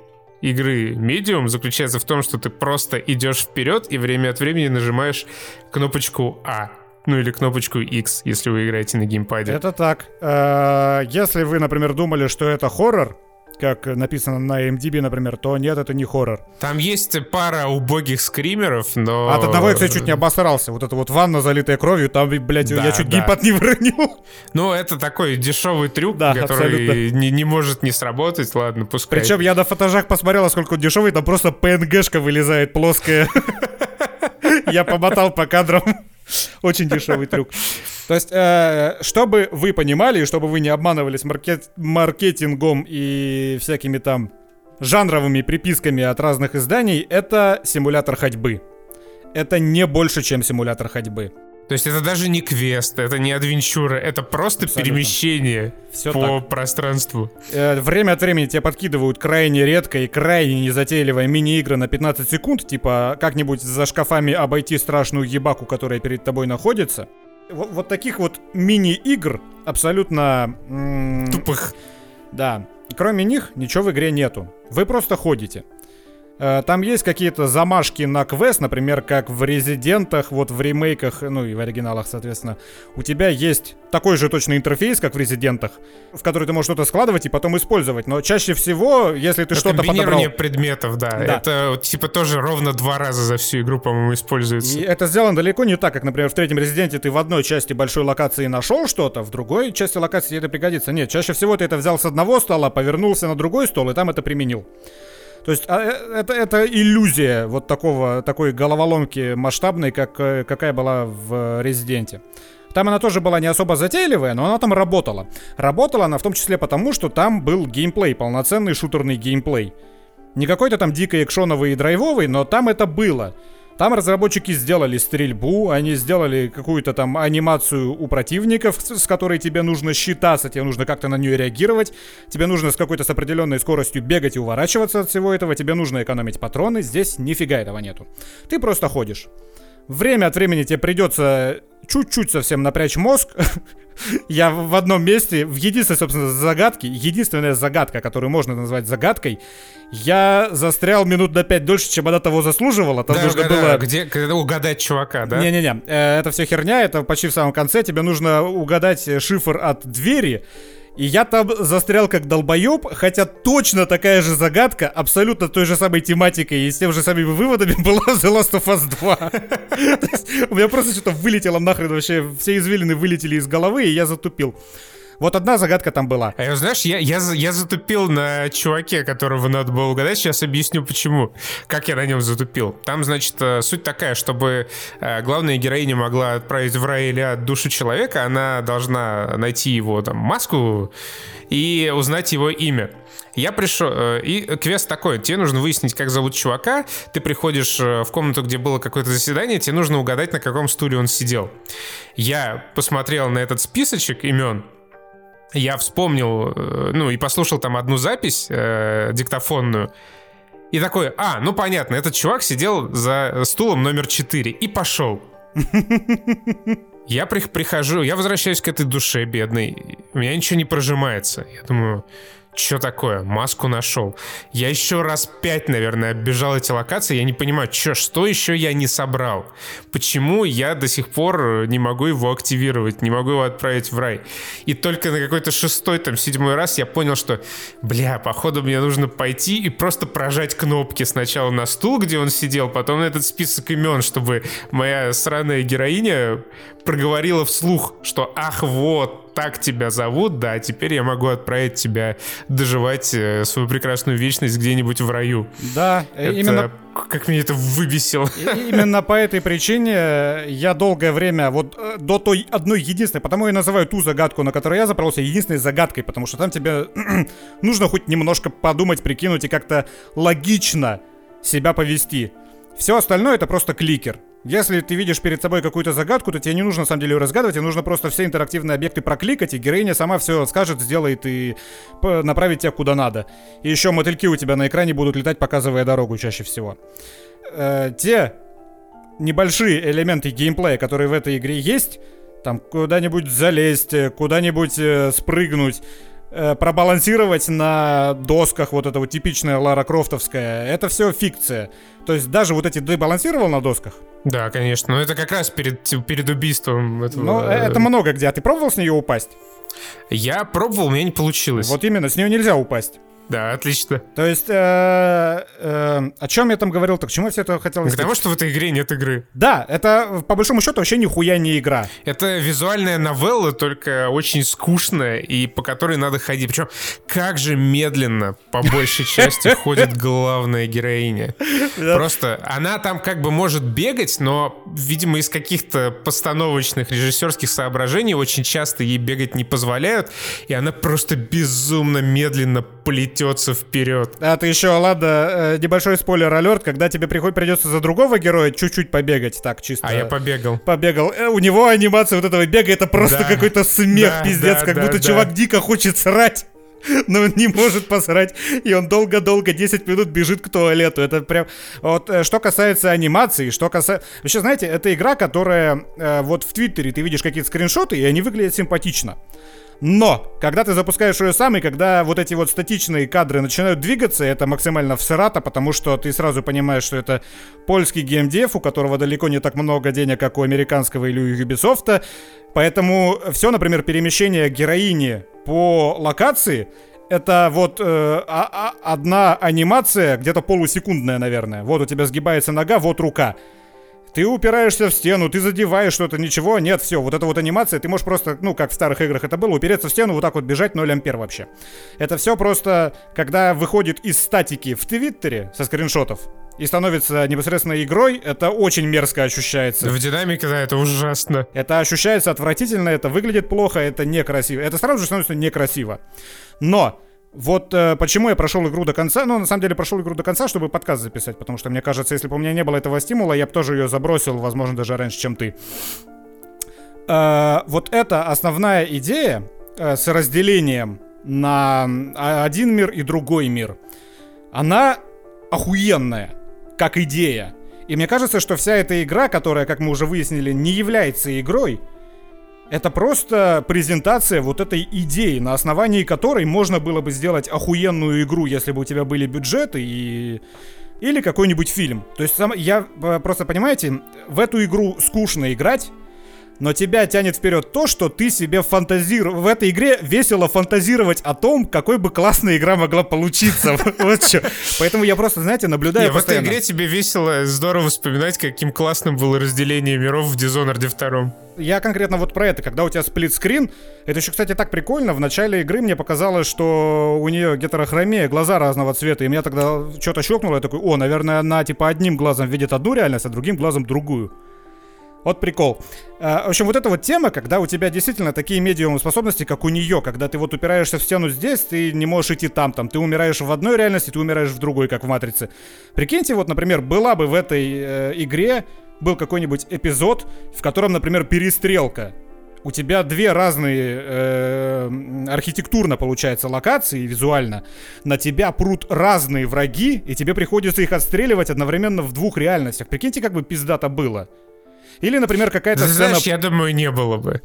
игры Medium заключается в том, что ты просто идешь вперед и время от времени нажимаешь кнопочку А ну или кнопочку X, если вы играете на геймпаде. Это так. Э, если вы, например, думали, что это хоррор, как написано на MDB, например, то нет, это не хоррор. Там есть пара убогих скримеров, но... От одного я, кстати, чуть не обосрался. Вот эта вот ванна, залитая кровью, там, блядь, да, я чуть да. геймпад не выронил. Ну, это такой дешевый трюк, да, который не, не может не сработать, ладно, пускай. Причем я на фотожах посмотрел, насколько он дешевый, там просто PNG-шка вылезает плоская. Я помотал по кадрам. Очень дешевый трюк. То есть, э, чтобы вы понимали, чтобы вы не обманывались маркет, маркетингом и всякими там жанровыми приписками от разных изданий, это симулятор ходьбы. Это не больше, чем симулятор ходьбы. То есть это даже не квест, это не адвенчура, это просто Абсолютно. перемещение Все по так. пространству. Э, время от времени тебе подкидывают крайне редко и крайне незатейливая мини-игры на 15 секунд, типа как-нибудь за шкафами обойти страшную ебаку, которая перед тобой находится. Вот, вот таких вот мини-игр абсолютно... М- Тупых. Да. Кроме них ничего в игре нету. Вы просто ходите. Э, там есть какие-то замашки на квест, например, как в Резидентах, вот в ремейках, ну и в оригиналах, соответственно. У тебя есть такой же точный интерфейс, как в Резидентах, в который ты можешь что-то складывать и потом использовать. Но чаще всего, если ты что-то подобрал... предметов, да. да. Это типа тоже ровно два раза за всю игру, по-моему, используется. И это сделано далеко не так, как, например, в третьем Резиденте ты в одной части большой локации нашел что-то, в другой части локации это пригодится. Нет, чаще всего ты это взял с одного стола, повернулся на другой стол и там это применил. То есть а, э, это, это иллюзия вот такого, такой головоломки масштабной, как, э, какая была в Резиденте. Там она тоже была не особо затейливая, но она там работала. Работала она в том числе потому, что там был геймплей, полноценный шутерный геймплей. Не какой-то там дико экшоновый и драйвовый, но там это было. Там разработчики сделали стрельбу, они сделали какую-то там анимацию у противников, с которой тебе нужно считаться, тебе нужно как-то на нее реагировать, тебе нужно с какой-то с определенной скоростью бегать и уворачиваться от всего этого, тебе нужно экономить патроны, здесь нифига этого нету. Ты просто ходишь. Время от времени тебе придется чуть-чуть совсем напрячь мозг. Я в одном месте, в единственной, собственно, загадке, единственная загадка, которую можно назвать загадкой, я застрял минут на пять дольше, чем она того заслуживала. Там да, нужно было... Где, где угадать чувака, да? Не-не-не, э, это все херня, это почти в самом конце. Тебе нужно угадать шифр от двери. И я там застрял как долбоеб, хотя точно такая же загадка, абсолютно той же самой тематикой и с тем же самыми выводами была в The Last of Us 2. У меня просто что-то вылетело нахрен вообще, все извилины вылетели из головы, и я затупил. Вот одна загадка там была. А знаешь, я, я, я затупил на чуваке, которого надо было угадать. Сейчас объясню, почему. Как я на нем затупил. Там, значит, э, суть такая, чтобы э, главная героиня могла отправить в рай или душу человека, она должна найти его там маску и узнать его имя. Я пришел, э, и квест такой, тебе нужно выяснить, как зовут чувака, ты приходишь в комнату, где было какое-то заседание, тебе нужно угадать, на каком стуле он сидел. Я посмотрел на этот списочек имен, я вспомнил, э, ну и послушал там одну запись э, диктофонную, и такой, а, ну понятно, этот чувак сидел за стулом номер 4 и пошел. Я при, прихожу, я возвращаюсь к этой душе бедной, у меня ничего не прожимается. Я думаю, что такое? Маску нашел. Я еще раз пять, наверное, оббежал эти локации. Я не понимаю, что, что еще я не собрал? Почему я до сих пор не могу его активировать, не могу его отправить в рай? И только на какой-то шестой, там, седьмой раз я понял, что, бля, походу мне нужно пойти и просто прожать кнопки сначала на стул, где он сидел, потом на этот список имен, чтобы моя сраная героиня проговорила вслух, что ах, вот, так тебя зовут, да, теперь я могу отправить тебя доживать э, свою прекрасную вечность где-нибудь в раю. Да, это, именно... Как меня это выбесило. Именно по этой причине я долгое время, вот э, до той одной единственной, потому и называю ту загадку, на которую я запоролся, единственной загадкой, потому что там тебе нужно хоть немножко подумать, прикинуть и как-то логично себя повести. Все остальное это просто кликер. Если ты видишь перед собой какую-то загадку, то тебе не нужно на самом деле ее разгадывать, тебе нужно просто все интерактивные объекты прокликать, и героиня сама все скажет, сделает и направит тебя куда надо. И еще мотыльки у тебя на экране будут летать, показывая дорогу чаще всего. Э, те небольшие элементы геймплея, которые в этой игре есть, там куда-нибудь залезть, куда-нибудь э, спрыгнуть, пробалансировать на досках, вот это вот типичное Лара Крофтовское, это все фикция. То есть даже вот эти ты балансировал на досках? Да, конечно. Но это как раз перед, перед убийством этого... Ну, это много где. А ты пробовал с нее упасть? Я пробовал, у меня не получилось. Вот именно, с нее нельзя упасть. Да, отлично. То есть, э, э, о чем я там говорил, так к чему я все это хотел сказать? К тому, что в этой игре нет игры. Да, это по большому счету вообще нихуя не игра. Это визуальная новелла, только очень скучная, и по которой надо ходить. Причем, как же медленно, по большей части, ходит главная героиня. Просто она там как бы может бегать, но, видимо, из каких-то постановочных режиссерских соображений очень часто ей бегать не позволяют, и она просто безумно медленно полетит несется вперед. А ты еще, ладно, э, небольшой спойлер алерт, когда тебе приходит, придется за другого героя чуть-чуть побегать, так чисто. А я побегал. Побегал. Э, у него анимация вот этого бега, это просто да. какой-то смех, да, пиздец, да, как да, будто да. чувак дико хочет срать но он не может посрать, и он долго-долго, 10 минут бежит к туалету. Это прям... Вот, э, что касается анимации, что касается... Вообще, знаете, это игра, которая... Э, вот в Твиттере ты видишь какие-то скриншоты, и они выглядят симпатично. Но, когда ты запускаешь ее сам, и когда вот эти вот статичные кадры начинают двигаться, это максимально всрато, потому что ты сразу понимаешь, что это польский геймдев, у которого далеко не так много денег, как у американского или у Ubisoft. Поэтому все, например, перемещение героини по локации, это вот э, а, а, одна анимация, где-то полусекундная, наверное. Вот у тебя сгибается нога, вот рука. Ты упираешься в стену, ты задеваешь что-то, ничего, нет, все. Вот эта вот анимация, ты можешь просто, ну, как в старых играх это было, упереться в стену, вот так вот бежать 0 ампер вообще. Это все просто, когда выходит из статики в Твиттере со скриншотов, и становится непосредственно игрой, это очень мерзко ощущается. В динамике, да, это ужасно. Это ощущается отвратительно, это выглядит плохо, это некрасиво. Это сразу же становится некрасиво. Но вот э, почему я прошел игру до конца. Ну, на самом деле, прошел игру до конца, чтобы подкаст записать. Потому что, мне кажется, если бы у меня не было этого стимула, я бы тоже ее забросил, возможно, даже раньше, чем ты. Э, вот эта основная идея э, с разделением на один мир и другой мир, она охуенная, как идея. И мне кажется, что вся эта игра, которая, как мы уже выяснили, не является игрой, это просто презентация вот этой идеи, на основании которой можно было бы сделать охуенную игру, если бы у тебя были бюджеты и... Или какой-нибудь фильм. То есть сам, я э, просто, понимаете, в эту игру скучно играть, но тебя тянет вперед то, что ты себе фантазируешь. В этой игре весело фантазировать о том, какой бы классная игра могла получиться. Вот что. Поэтому я просто, знаете, наблюдаю В этой игре тебе весело, здорово вспоминать, каким классным было разделение миров в Dishonored 2. Я конкретно вот про это, когда у тебя сплитскрин, это еще, кстати, так прикольно. В начале игры мне показалось, что у нее гетерохромия, глаза разного цвета, и меня тогда что-то щелкнуло, я такой, о, наверное, она типа одним глазом видит одну реальность, а другим глазом другую. Вот прикол. А, в общем, вот эта вот тема, когда у тебя действительно такие медиумы способности, как у нее, когда ты вот упираешься в стену здесь, ты не можешь идти там, там, ты умираешь в одной реальности, ты умираешь в другой, как в Матрице. Прикиньте, вот, например, была бы в этой э, игре был какой-нибудь эпизод, в котором, например, перестрелка. У тебя две разные э, архитектурно, получается, локации визуально. На тебя прут разные враги, и тебе приходится их отстреливать одновременно в двух реальностях. Прикиньте, как бы пиздато было. Или, например, какая-то сцена... Знаешь, я думаю, не было бы.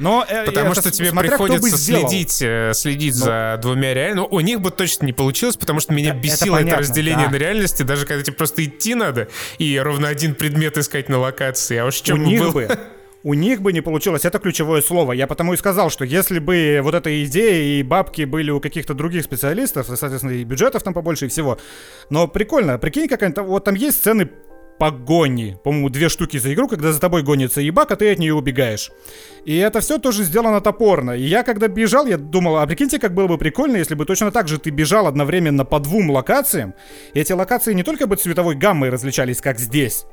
Но, э, Потому что тебе приходится следить, э, следить Но... за двумя реальными. Ну, у них бы точно не получилось, потому что меня бесило это, понятно, это разделение да. на реальности, даже когда тебе просто идти надо и ровно один предмет искать на локации. А уж чем у них был... бы у них бы не получилось. Это ключевое слово. Я потому и сказал, что если бы вот эта идея и бабки были у каких-то других специалистов, соответственно, и бюджетов там побольше, и всего. Но прикольно. Прикинь, какая-то... Вот там есть сцены погони. По-моему, две штуки за игру, когда за тобой гонится ебак, а ты от нее убегаешь. И это все тоже сделано топорно. И я когда бежал, я думал, а прикиньте, как было бы прикольно, если бы точно так же ты бежал одновременно по двум локациям. И эти локации не только бы цветовой гаммой различались, как здесь,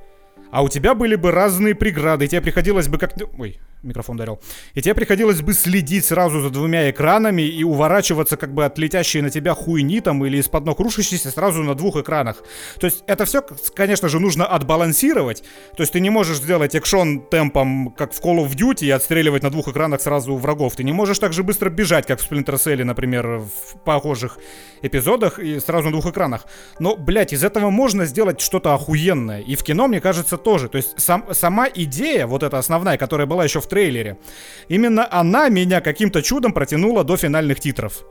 а у тебя были бы разные преграды, и тебе приходилось бы как... Ой, микрофон ударил. И тебе приходилось бы следить сразу за двумя экранами и уворачиваться как бы от летящей на тебя хуйни там или из-под ног рушащейся сразу на двух экранах. То есть это все, конечно же, нужно отбалансировать. То есть ты не можешь сделать экшон темпом, как в Call of Duty, и отстреливать на двух экранах сразу врагов. Ты не можешь так же быстро бежать, как в Splinter Cell, например, в похожих эпизодах и сразу на двух экранах. Но, блядь, из этого можно сделать что-то охуенное. И в кино, мне кажется, тоже. То есть сам, сама идея, вот эта основная, которая была еще в трейлере, именно она меня каким-то чудом протянула до финальных титров.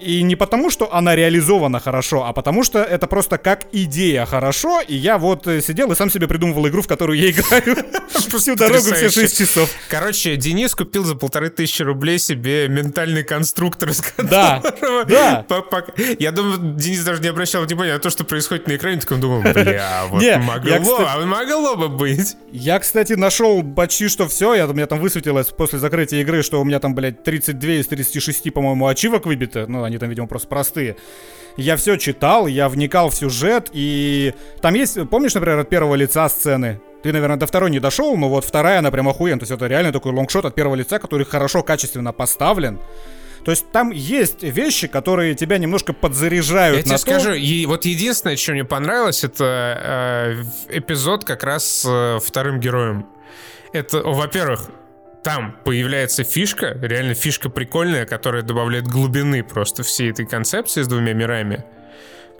И не потому, что она реализована хорошо, а потому что это просто как идея хорошо, и я вот э, сидел и сам себе придумывал игру, в которую я играю всю дорогу, все 6 часов. Короче, Денис купил за полторы тысячи рублей себе ментальный конструктор, из Да, да. Я думаю, Денис даже не обращал внимания на то, что происходит на экране, такой думал, бля, вот могло, а могло бы быть. Я, кстати, нашел почти что все, я, у меня там высветилось после закрытия игры, что у меня там, блядь, 32 из 36, по-моему, ачивок выбито, ну, они там, видимо, просто простые. Я все читал, я вникал в сюжет, и там есть, помнишь, например, от первого лица сцены? Ты, наверное, до второй не дошел, но вот вторая, она прям охуенная. То есть это реально такой лонгшот от первого лица, который хорошо, качественно поставлен. То есть там есть вещи, которые тебя немножко подзаряжают. Я тебе то... скажу, и вот единственное, что мне понравилось, это э, эпизод как раз с э, вторым героем. Это, во-первых, там появляется фишка, реально фишка прикольная, которая добавляет глубины просто всей этой концепции с двумя мирами.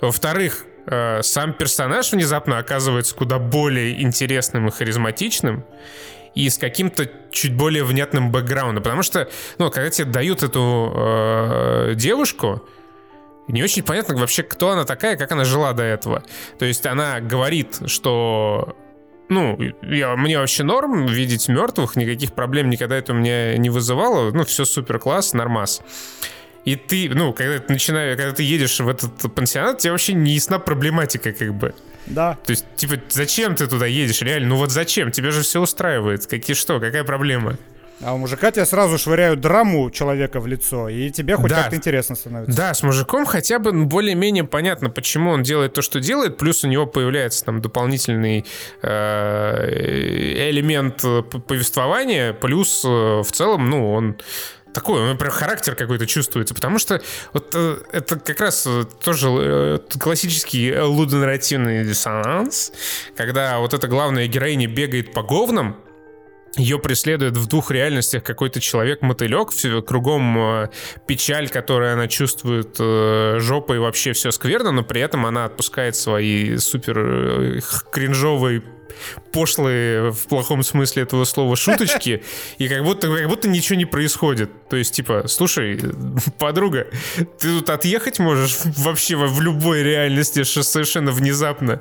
Во-вторых, э, сам персонаж внезапно оказывается куда более интересным и харизматичным и с каким-то чуть более внятным бэкграундом. Потому что, ну, когда тебе дают эту э, девушку, не очень понятно вообще, кто она такая, как она жила до этого. То есть она говорит, что ну, я, мне вообще норм видеть мертвых, никаких проблем никогда это у меня не вызывало. Ну, все супер класс, нормас. И ты, ну, когда ты начинаешь, когда ты едешь в этот пансионат, тебе вообще не ясна проблематика, как бы. Да. То есть, типа, зачем ты туда едешь, реально? Ну вот зачем? Тебя же все устраивает. Какие что? Какая проблема? А у мужика тебе сразу швыряют драму человека в лицо, и тебе хоть да. как-то интересно становится. Да, с мужиком хотя бы более-менее понятно, почему он делает то, что делает, плюс у него появляется там дополнительный э, элемент повествования, плюс э, в целом, ну, он такой, он прям характер какой-то чувствуется, потому что вот э, это как раз э, тоже э, классический лудонарративный диссонанс, когда вот эта главная героиня бегает по говнам, ее преследует в двух реальностях какой-то человек-мотылек, все, кругом э, печаль, которую она чувствует э, жопой, вообще все скверно, но при этом она отпускает свои супер э, кринжовые пошлые в плохом смысле этого слова шуточки, и как будто, как будто ничего не происходит. То есть, типа, слушай, подруга, ты тут отъехать можешь вообще в любой реальности совершенно внезапно.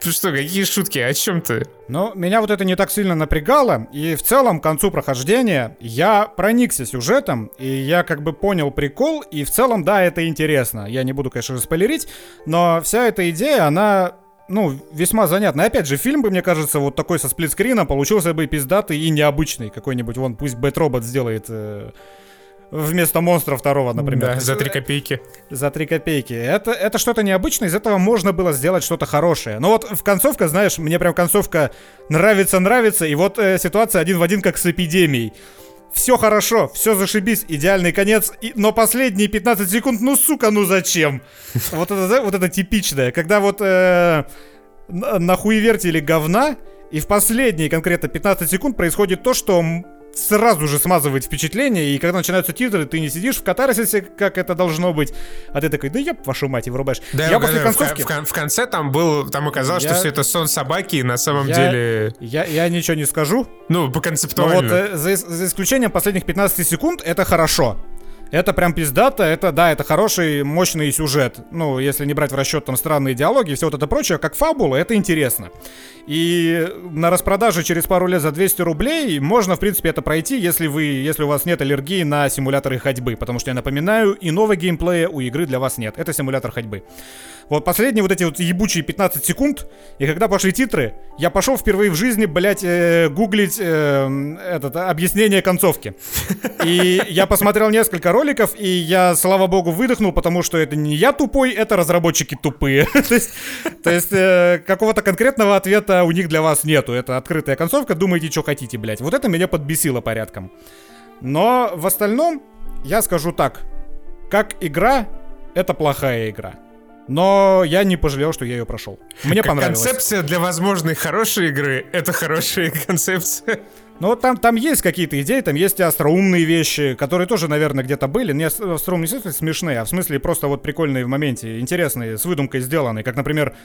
Ты что, какие шутки? О чем ты? Ну, меня вот это не так сильно напрягало, и в целом к концу прохождения я проникся сюжетом, и я как бы понял прикол, и в целом, да, это интересно. Я не буду, конечно, спойлерить, но вся эта идея, она ну, весьма занятно. опять же, фильм бы, мне кажется, вот такой со сплитскрином получился бы пиздатый и необычный. Какой-нибудь, вон, пусть Бэт Робот сделает э, вместо монстра второго, например. Да, за три копейки. За три копейки. Это, это что-то необычное, из этого можно было сделать что-то хорошее. Но вот в концовка, знаешь, мне прям концовка нравится-нравится, и вот э, ситуация один в один, как с эпидемией. Все хорошо, все зашибись, идеальный конец, и, но последние 15 секунд, ну сука, ну зачем? Вот это, вот это типичное, когда вот э, нахуевертили говна, и в последние конкретно 15 секунд происходит то, что сразу же смазывает впечатление, и когда начинаются титры, ты не сидишь в катарсисе, как это должно быть, а ты такой, да ёб вашу мать, и вырубаешь. Да, я после концовки... В, в, в конце там был, там оказалось, я... что все это сон собаки, и на самом я... деле... Я, я ничего не скажу. Ну, по концептуально. Но вот э, за, за исключением последних 15 секунд, это хорошо. Это прям пиздато, это, да, это хороший, мощный сюжет. Ну, если не брать в расчет там странные диалоги и все вот это прочее, как фабула, это интересно. И на распродаже через пару лет за 200 рублей можно, в принципе, это пройти, если вы, если у вас нет аллергии на симуляторы ходьбы. Потому что, я напоминаю, иного геймплея у игры для вас нет. Это симулятор ходьбы. Вот последние вот эти вот ебучие 15 секунд, и когда пошли титры, я пошел впервые в жизни, блядь, э, гуглить э, этот, объяснение концовки. И я посмотрел несколько роликов, и я, слава богу, выдохнул, потому что это не я тупой, это разработчики тупые. то есть, то есть э, какого-то конкретного ответа у них для вас нету. Это открытая концовка, думайте, что хотите, блядь. Вот это меня подбесило порядком. Но в остальном, я скажу так. Как игра, это плохая игра. Но я не пожалел, что я ее прошел. Мне понравилось. Концепция для возможной хорошей игры — это хорошая концепция. Ну, там, там есть какие-то идеи, там есть остроумные вещи, которые тоже, наверное, где-то были. Не остроумные, не в смысле смешные, а в смысле просто вот прикольные в моменте, интересные, с выдумкой сделанные. Как, например,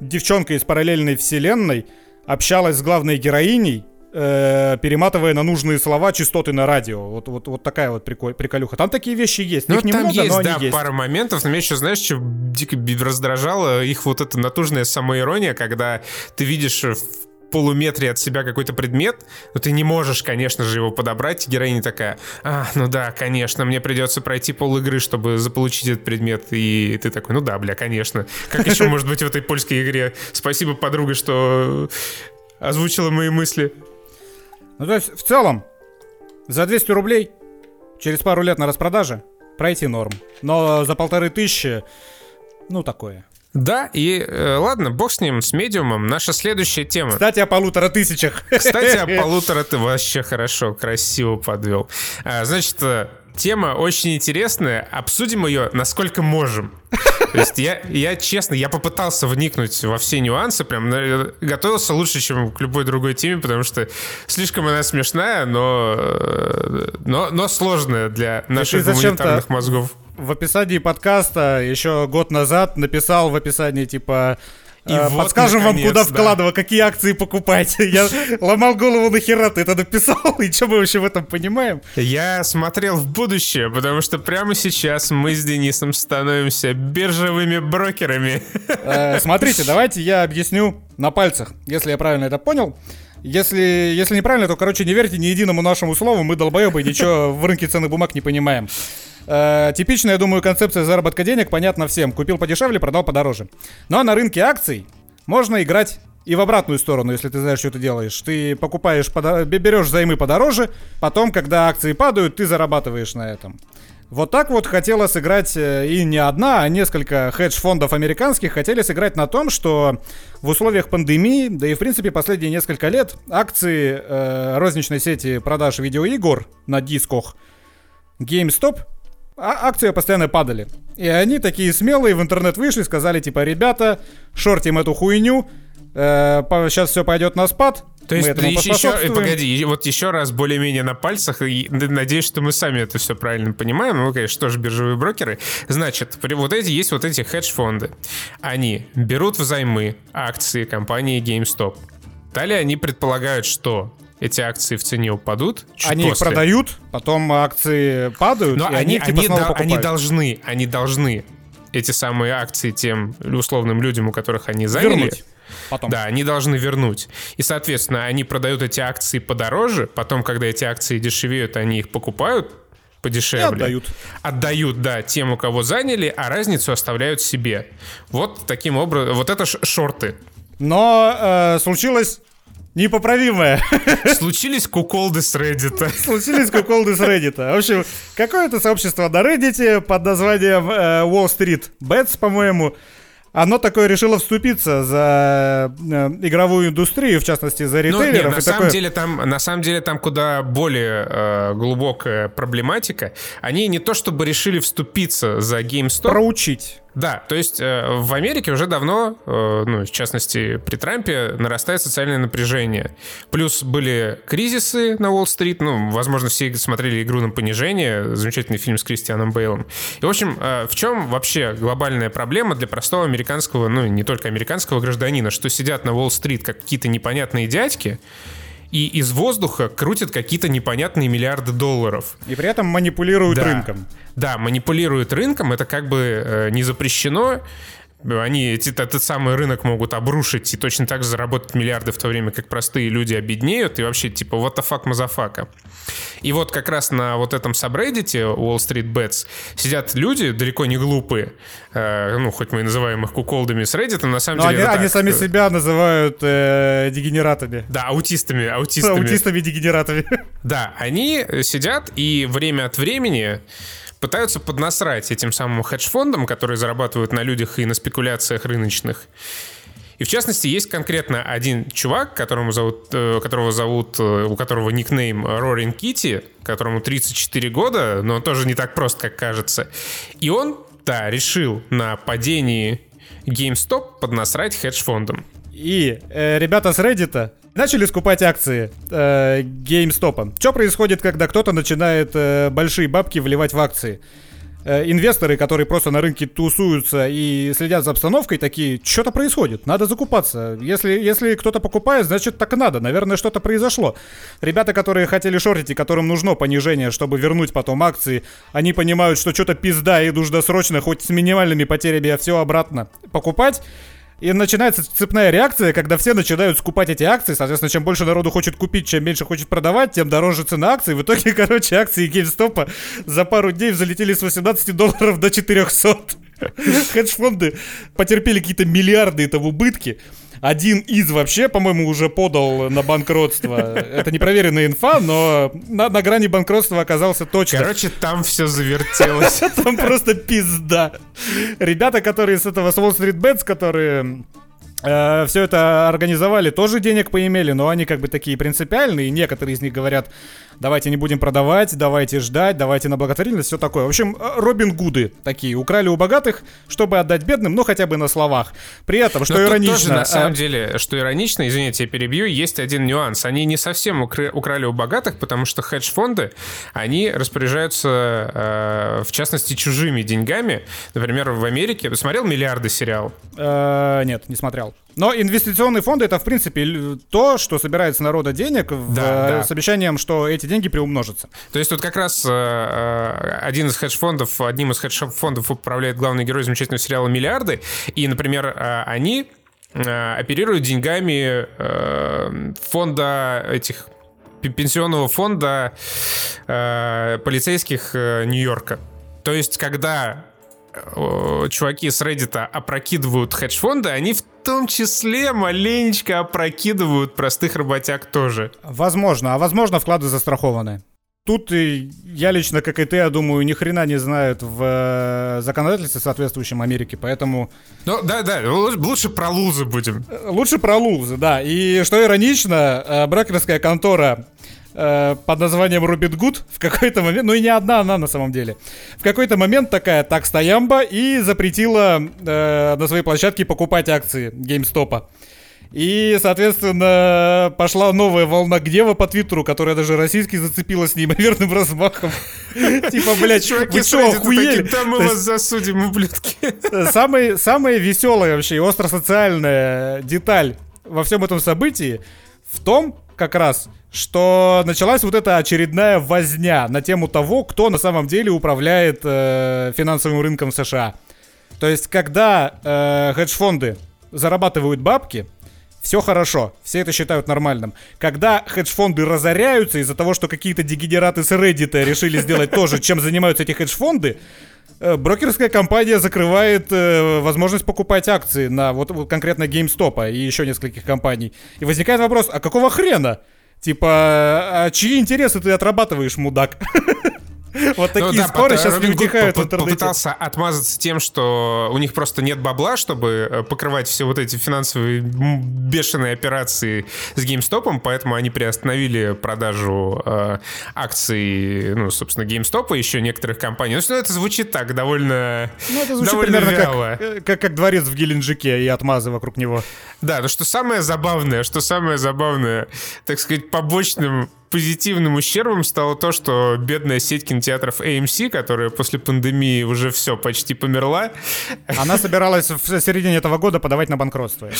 девчонка из параллельной вселенной общалась с главной героиней, э, перематывая на нужные слова частоты на радио. Вот, вот, вот такая вот приколь, приколюха. Там такие вещи есть. Ну, Их там немного, есть, но да, есть. пара моментов. Но меня еще, знаешь, что дико раздражало? Их вот эта натужная самоирония, когда ты видишь в полуметре от себя какой-то предмет, но ты не можешь, конечно же, его подобрать. Героиня такая, а, ну да, конечно, мне придется пройти пол игры, чтобы заполучить этот предмет. И ты такой, ну да, бля, конечно. Как еще может быть в этой польской игре? Спасибо, подруга, что озвучила мои мысли. Ну, то есть, в целом, за 200 рублей через пару лет на распродаже пройти норм. Но за полторы тысячи, ну, такое. Да, и э, ладно, бог с ним, с медиумом. Наша следующая тема. Кстати, о полутора тысячах. Кстати, о полутора ты вообще хорошо, красиво подвел. А, значит, э, тема очень интересная. Обсудим ее насколько можем. То есть я, я честно, я попытался вникнуть во все нюансы, прям готовился лучше, чем к любой другой теме, потому что слишком она смешная, но, э, но, но сложная для наших гуманитарных мозгов. В описании подкаста еще год назад написал в описании типа и а, вот, Подскажем наконец, вам, куда да. вкладывать, какие акции покупать. Я ломал голову, нахера ты это написал, и что мы вообще в этом понимаем? Я смотрел в будущее, потому что прямо сейчас мы с Денисом становимся биржевыми брокерами. Э, смотрите, давайте я объясню на пальцах, если я правильно это понял. Если, если неправильно, то, короче, не верьте ни единому нашему слову, мы долбоебы, ничего в рынке ценных бумаг не понимаем. Э, типичная, я думаю, концепция заработка денег понятна всем. Купил подешевле, продал подороже. Ну а на рынке акций можно играть и в обратную сторону, если ты знаешь, что ты делаешь. Ты покупаешь, подо... берешь займы подороже, потом, когда акции падают, ты зарабатываешь на этом. Вот так вот хотела сыграть э, и не одна, а несколько хедж-фондов американских хотели сыграть на том, что в условиях пандемии, да и в принципе последние несколько лет, акции э, розничной сети продаж видеоигр на дисках GameStop а акции постоянно падали. И они такие смелые в интернет вышли, сказали типа, ребята, шортим эту хуйню, э, сейчас все пойдет на спад. То есть, мы еще, еще, погоди, вот еще раз более-менее на пальцах, и надеюсь, что мы сами это все правильно понимаем. Ну, конечно, тоже биржевые брокеры. Значит, вот эти есть вот эти хедж-фонды. Они берут взаймы акции компании GameStop. Далее они предполагают, что эти акции в цене упадут. Они после. их продают, потом акции падают, Но и они, они, типа, они, они должны, они должны эти самые акции тем условным людям, у которых они заняли. Вернуть. Потом. Да, они должны вернуть. И, соответственно, они продают эти акции подороже, потом, когда эти акции дешевеют, они их покупают подешевле. И отдают. Отдают, да, тем, у кого заняли, а разницу оставляют себе. Вот таким образом, вот это шорты. Но э, случилось непоправимое. Случились куколды с Reddit. Случились куколды с Reddit. В общем, какое-то сообщество на Reddit под названием э, Wall Street Bets, по-моему, оно такое решило вступиться за э, игровую индустрию, в частности, за ритейлеров. Ну, нет, на, самом такое... деле там, на самом деле там куда более э, глубокая проблематика. Они не то чтобы решили вступиться за GameStop. Проучить. Да, то есть э, в Америке уже давно, э, ну, в частности, при Трампе, нарастает социальное напряжение. Плюс были кризисы на Уолл-стрит, ну, возможно, все смотрели «Игру на понижение», замечательный фильм с Кристианом Бейлом. И, в общем, э, в чем вообще глобальная проблема для простого американского, ну, не только американского гражданина, что сидят на Уолл-стрит как какие-то непонятные дядьки, и из воздуха крутят какие-то непонятные миллиарды долларов. И при этом манипулируют Да. рынком. Да, манипулируют рынком, это как бы э, не запрещено. Они эти- этот самый рынок могут обрушить и точно так же заработать миллиарды в то время, как простые люди обеднеют. И вообще, типа, what the fuck, motherfucker. И вот как раз на вот этом сабреддите Wall Street Bets сидят люди далеко не глупые. Э, ну, хоть мы и называем их куколдами с Reddit, но на самом Но деле... они, они так, сами себя называют э, дегенератами. Да, аутистами, аутистами. Аутистами-дегенератами. Да, они сидят и время от времени пытаются поднасрать этим самым хедж-фондам, которые зарабатывают на людях и на спекуляциях рыночных. И в частности, есть конкретно один чувак, которому зовут, э, которого зовут, э, у которого никнейм Рорин Кити, которому 34 года, но он тоже не так прост, как кажется. И он, да, решил на падении GameStop поднасрать хедж-фондам. И э, ребята с Reddit начали скупать акции э, GameStop. Что происходит, когда кто-то начинает э, большие бабки вливать в акции? Э, инвесторы, которые просто на рынке тусуются и следят за обстановкой, такие, что-то происходит, надо закупаться. Если, если кто-то покупает, значит так надо, наверное, что-то произошло. Ребята, которые хотели шортить и которым нужно понижение, чтобы вернуть потом акции, они понимают, что что-то пизда и нужно срочно, хоть с минимальными потерями, все обратно покупать. И начинается цепная реакция, когда все начинают скупать эти акции. Соответственно, чем больше народу хочет купить, чем меньше хочет продавать, тем дороже цена акций. В итоге, короче, акции GameStop за пару дней взлетели с 18 долларов до 400. Хедж-фонды потерпели какие-то миллиарды там убытки. Один из вообще, по-моему, уже подал на банкротство. Это непроверенная инфа, но на, на грани банкротства оказался точно. Короче, там все завертелось. Там просто пизда. Ребята, которые с этого с Wall Street Bets, которые все это организовали, тоже денег поимели, но они как бы такие принципиальные. Некоторые из них говорят, давайте не будем продавать, давайте ждать, давайте на благотворительность, все такое. В общем, э, Робин Гуды такие, украли у богатых, чтобы отдать бедным, ну хотя бы на словах. При этом, что Но иронично... тоже, на а, самом деле, что иронично, извините, я перебью, есть один нюанс. Они не совсем украли у богатых, потому что хедж-фонды, они распоряжаются, э, в частности, чужими деньгами. Например, в Америке... Смотрел «Миллиарды» сериал? Э, нет, не смотрел. Но инвестиционные фонды это, в принципе, то, что собирает с народа денег в- Да, э, да. с обещанием, что эти деньги приумножатся. То есть тут как раз э, э, один из хедж-фондов, одним из хедж-фондов управляет главный герой замечательного сериала «Миллиарды». И, например, э, они э, оперируют деньгами э, фонда этих пе- пенсионного фонда э, полицейских э, Нью-Йорка. То есть, когда э, чуваки с Reddit опрокидывают хедж-фонды, они в том числе маленечко опрокидывают простых работяг тоже. Возможно, а возможно вклады застрахованы. Тут и я лично, как и ты, я думаю, ни хрена не знают в э, законодательстве соответствующем Америке, поэтому Ну, да-да, лу- лучше про лузы будем. лучше про лузы, да. И что иронично, э, брокерская контора э, под названием Робин Гуд в какой-то момент, ну и не одна она на самом деле, в какой-то момент такая так стоямба и запретила э, на своей площадке покупать акции GameStop. И, соответственно, пошла новая волна гнева по Твиттеру, которая даже российский зацепила с неимоверным размахом. Типа, блядь, вы что, охуели? да мы вас засудим, ублюдки. Самое, самое веселое вообще и остросоциальная деталь во всем этом событии в том, как раз, что началась вот эта очередная возня на тему того, кто на самом деле управляет э, финансовым рынком США. То есть, когда э, хедж-фонды зарабатывают бабки, все хорошо, все это считают нормальным. Когда хедж-фонды разоряются из-за того, что какие-то дегенераты с Reddit решили сделать то же, чем занимаются эти хедж-фонды, брокерская компания закрывает э, возможность покупать акции на вот, вот конкретно GameStop и еще нескольких компаний. И возникает вопрос, а какого хрена? Типа, а чьи интересы ты отрабатываешь, мудак? Вот такие ну, да, споры сейчас не утихают в интернете. Попытался отмазаться тем, что у них просто нет бабла, чтобы э, покрывать все вот эти финансовые бешеные операции с GameStop, поэтому они приостановили продажу э, акций, ну, собственно, GameStop и еще некоторых компаний. Ну, это звучит так, довольно Ну, это звучит довольно примерно вяло. Как, э, как, как дворец в Геленджике и отмазы вокруг него. Да, но что самое забавное, что самое забавное, так сказать, побочным позитивным ущербом стало то, что бедная сеть кинотеатров AMC, которая после пандемии уже все почти померла. Она собиралась в середине этого года подавать на банкротство.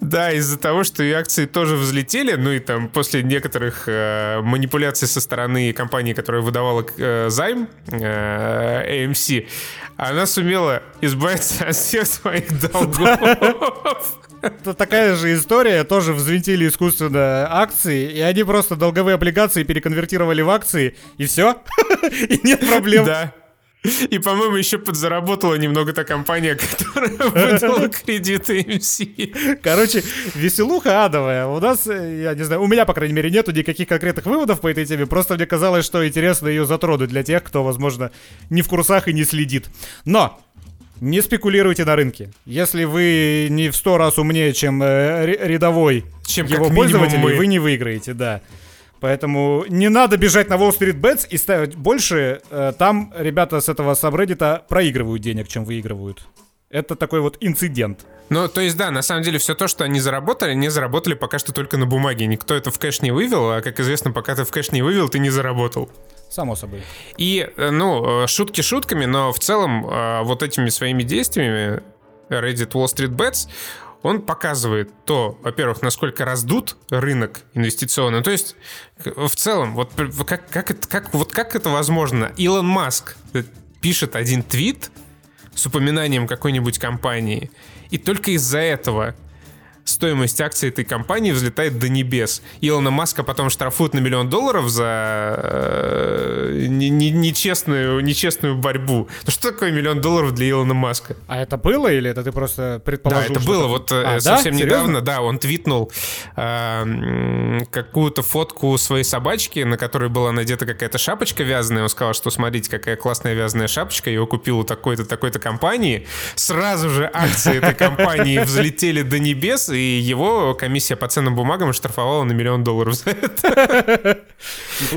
Да, из-за того, что и акции тоже взлетели, ну и там после некоторых э, манипуляций со стороны компании, которая выдавала э, займ э, AMC, она сумела избавиться от всех своих долгов. Это такая же история, тоже взвинтили искусственно акции, и они просто долговые облигации переконвертировали в акции, и все. И нет проблем. Да. И, по-моему, еще подзаработала немного та компания, которая выдала кредиты MC. Короче, веселуха адовая. У нас, э, я не знаю, у меня, по крайней мере, нету никаких конкретных выводов по этой теме. Просто мне казалось, что интересно ее затронуть для тех, кто, возможно, не в курсах и не следит. Но не спекулируйте на рынке. Если вы не в сто раз умнее, чем э, рядовой чем его пользователь, вы не выиграете, да. Поэтому не надо бежать на Wall Street Bets и ставить больше. Э, там ребята с этого сабреддита проигрывают денег, чем выигрывают. Это такой вот инцидент. Ну, то есть, да, на самом деле все то, что они заработали, они заработали пока что только на бумаге. Никто это в кэш не вывел, а, как известно, пока ты в кэш не вывел, ты не заработал. Само собой. И, э, ну, э, шутки шутками, но в целом э, вот этими своими действиями Reddit Wall Street Bets он показывает то, во-первых, насколько раздут рынок инвестиционный. То есть, в целом, вот как, как, это, как, вот как это возможно? Илон Маск пишет один твит с упоминанием какой-нибудь компании, и только из-за этого стоимость акций этой компании взлетает до небес. Илона Маска потом штрафуют на миллион долларов за э, нечестную, нечестную борьбу. Ну что такое миллион долларов для Илона Маска? А это было или это ты просто предположил? Да, это было. Вот э, а, совсем да? недавно, да, он твитнул э, какую-то фотку своей собачки, на которой была надета какая-то шапочка вязаная. Он сказал, что смотрите, какая классная вязаная шапочка. Его купил у такой-то, такой-то компании. Сразу же акции этой компании взлетели до небес, и и его комиссия по ценным бумагам штрафовала на миллион долларов за это.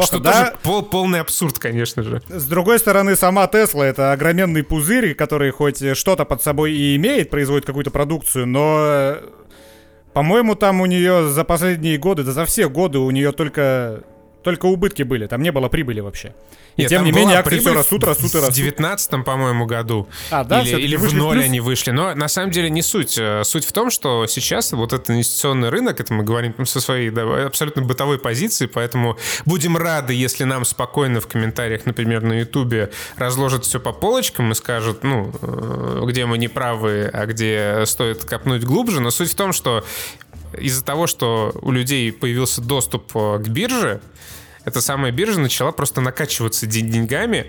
Что тоже пол, полный абсурд, конечно же. С другой стороны, сама Тесла — это огроменный пузырь, который хоть что-то под собой и имеет, производит какую-то продукцию, но... По-моему, там у нее за последние годы, да за все годы у нее только только убытки были, там не было прибыли вообще. И Нет, тем не менее акции все растут, растут и растут. В 19 по-моему, году. А, да? Или, или в ноль они вышли. Но на самом деле не суть. Э, суть в том, что сейчас вот этот инвестиционный рынок, это мы говорим со своей да, абсолютно бытовой позиции, поэтому будем рады, если нам спокойно в комментариях, например, на Ютубе разложат все по полочкам и скажут, ну, э, где мы не правы, а где стоит копнуть глубже. Но суть в том, что из-за того, что у людей появился доступ э, к бирже, эта самая биржа начала просто накачиваться деньгами,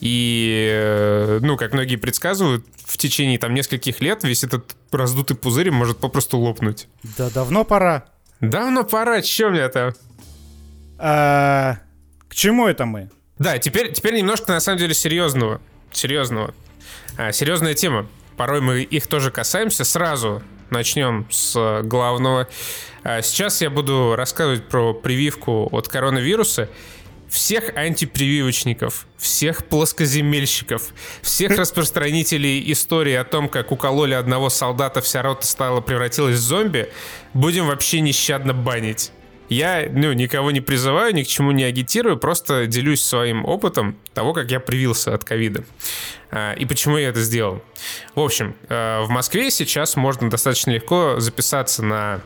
и, э, ну, как многие предсказывают, в течение там нескольких лет весь этот раздутый пузырь может попросту лопнуть. Да давно пора. Давно пора, чё мне там? А, к чему это мы? Да, теперь, теперь немножко на самом деле серьезного. Серьезного. А, серьезная тема. Порой мы их тоже касаемся. Сразу начнем с главного. А, сейчас я буду рассказывать про прививку от коронавируса. Всех антипрививочников, всех плоскоземельщиков, всех распространителей истории о том, как укололи одного солдата, вся рота стала превратилась в зомби, будем вообще нещадно банить. Я ну, никого не призываю, ни к чему не агитирую, просто делюсь своим опытом того, как я привился от ковида. А, и почему я это сделал. В общем, а, в Москве сейчас можно достаточно легко записаться на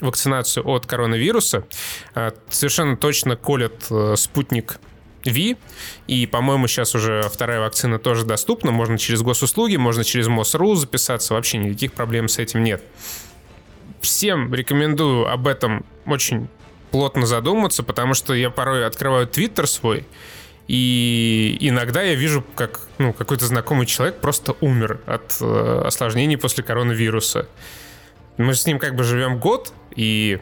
вакцинацию от коронавируса. А, совершенно точно колят э, спутник Ви. И, по-моему, сейчас уже вторая вакцина тоже доступна. Можно через госуслуги, можно через МОСРУ записаться. Вообще никаких проблем с этим нет. Всем рекомендую об этом очень плотно задуматься, потому что я порой открываю Твиттер свой, и иногда я вижу, как ну, какой-то знакомый человек просто умер от э, осложнений после коронавируса. Мы с ним как бы живем год, и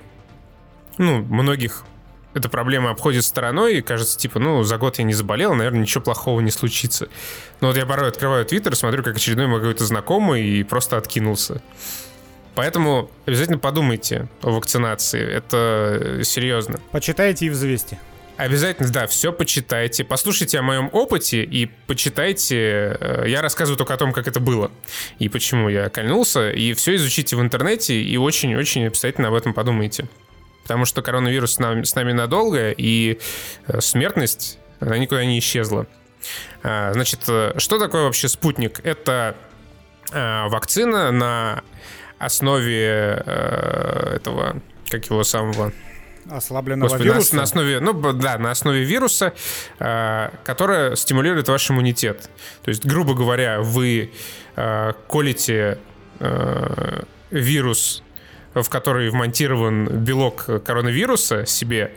ну, многих эта проблема обходит стороной, и кажется, типа, ну, за год я не заболел, наверное, ничего плохого не случится. Но вот я порой открываю Твиттер, смотрю, как очередной мой какой-то знакомый, и просто откинулся. Поэтому обязательно подумайте о вакцинации. Это серьезно. Почитайте и взвесьте. Обязательно, да, все почитайте. Послушайте о моем опыте и почитайте. Э, я рассказываю только о том, как это было и почему я кольнулся. И все изучите в интернете и очень-очень обязательно об этом подумайте. Потому что коронавирус с нами, с нами надолго, и э, смертность, она никуда не исчезла. А, значит, э, что такое вообще спутник? Это вакцина на основе этого, как его самого Ослабленного Господи, вируса? На, на основе, ну да, на основе вируса, э, которая стимулирует ваш иммунитет. То есть, грубо говоря, вы э, колите э, вирус, в который вмонтирован белок коронавируса себе,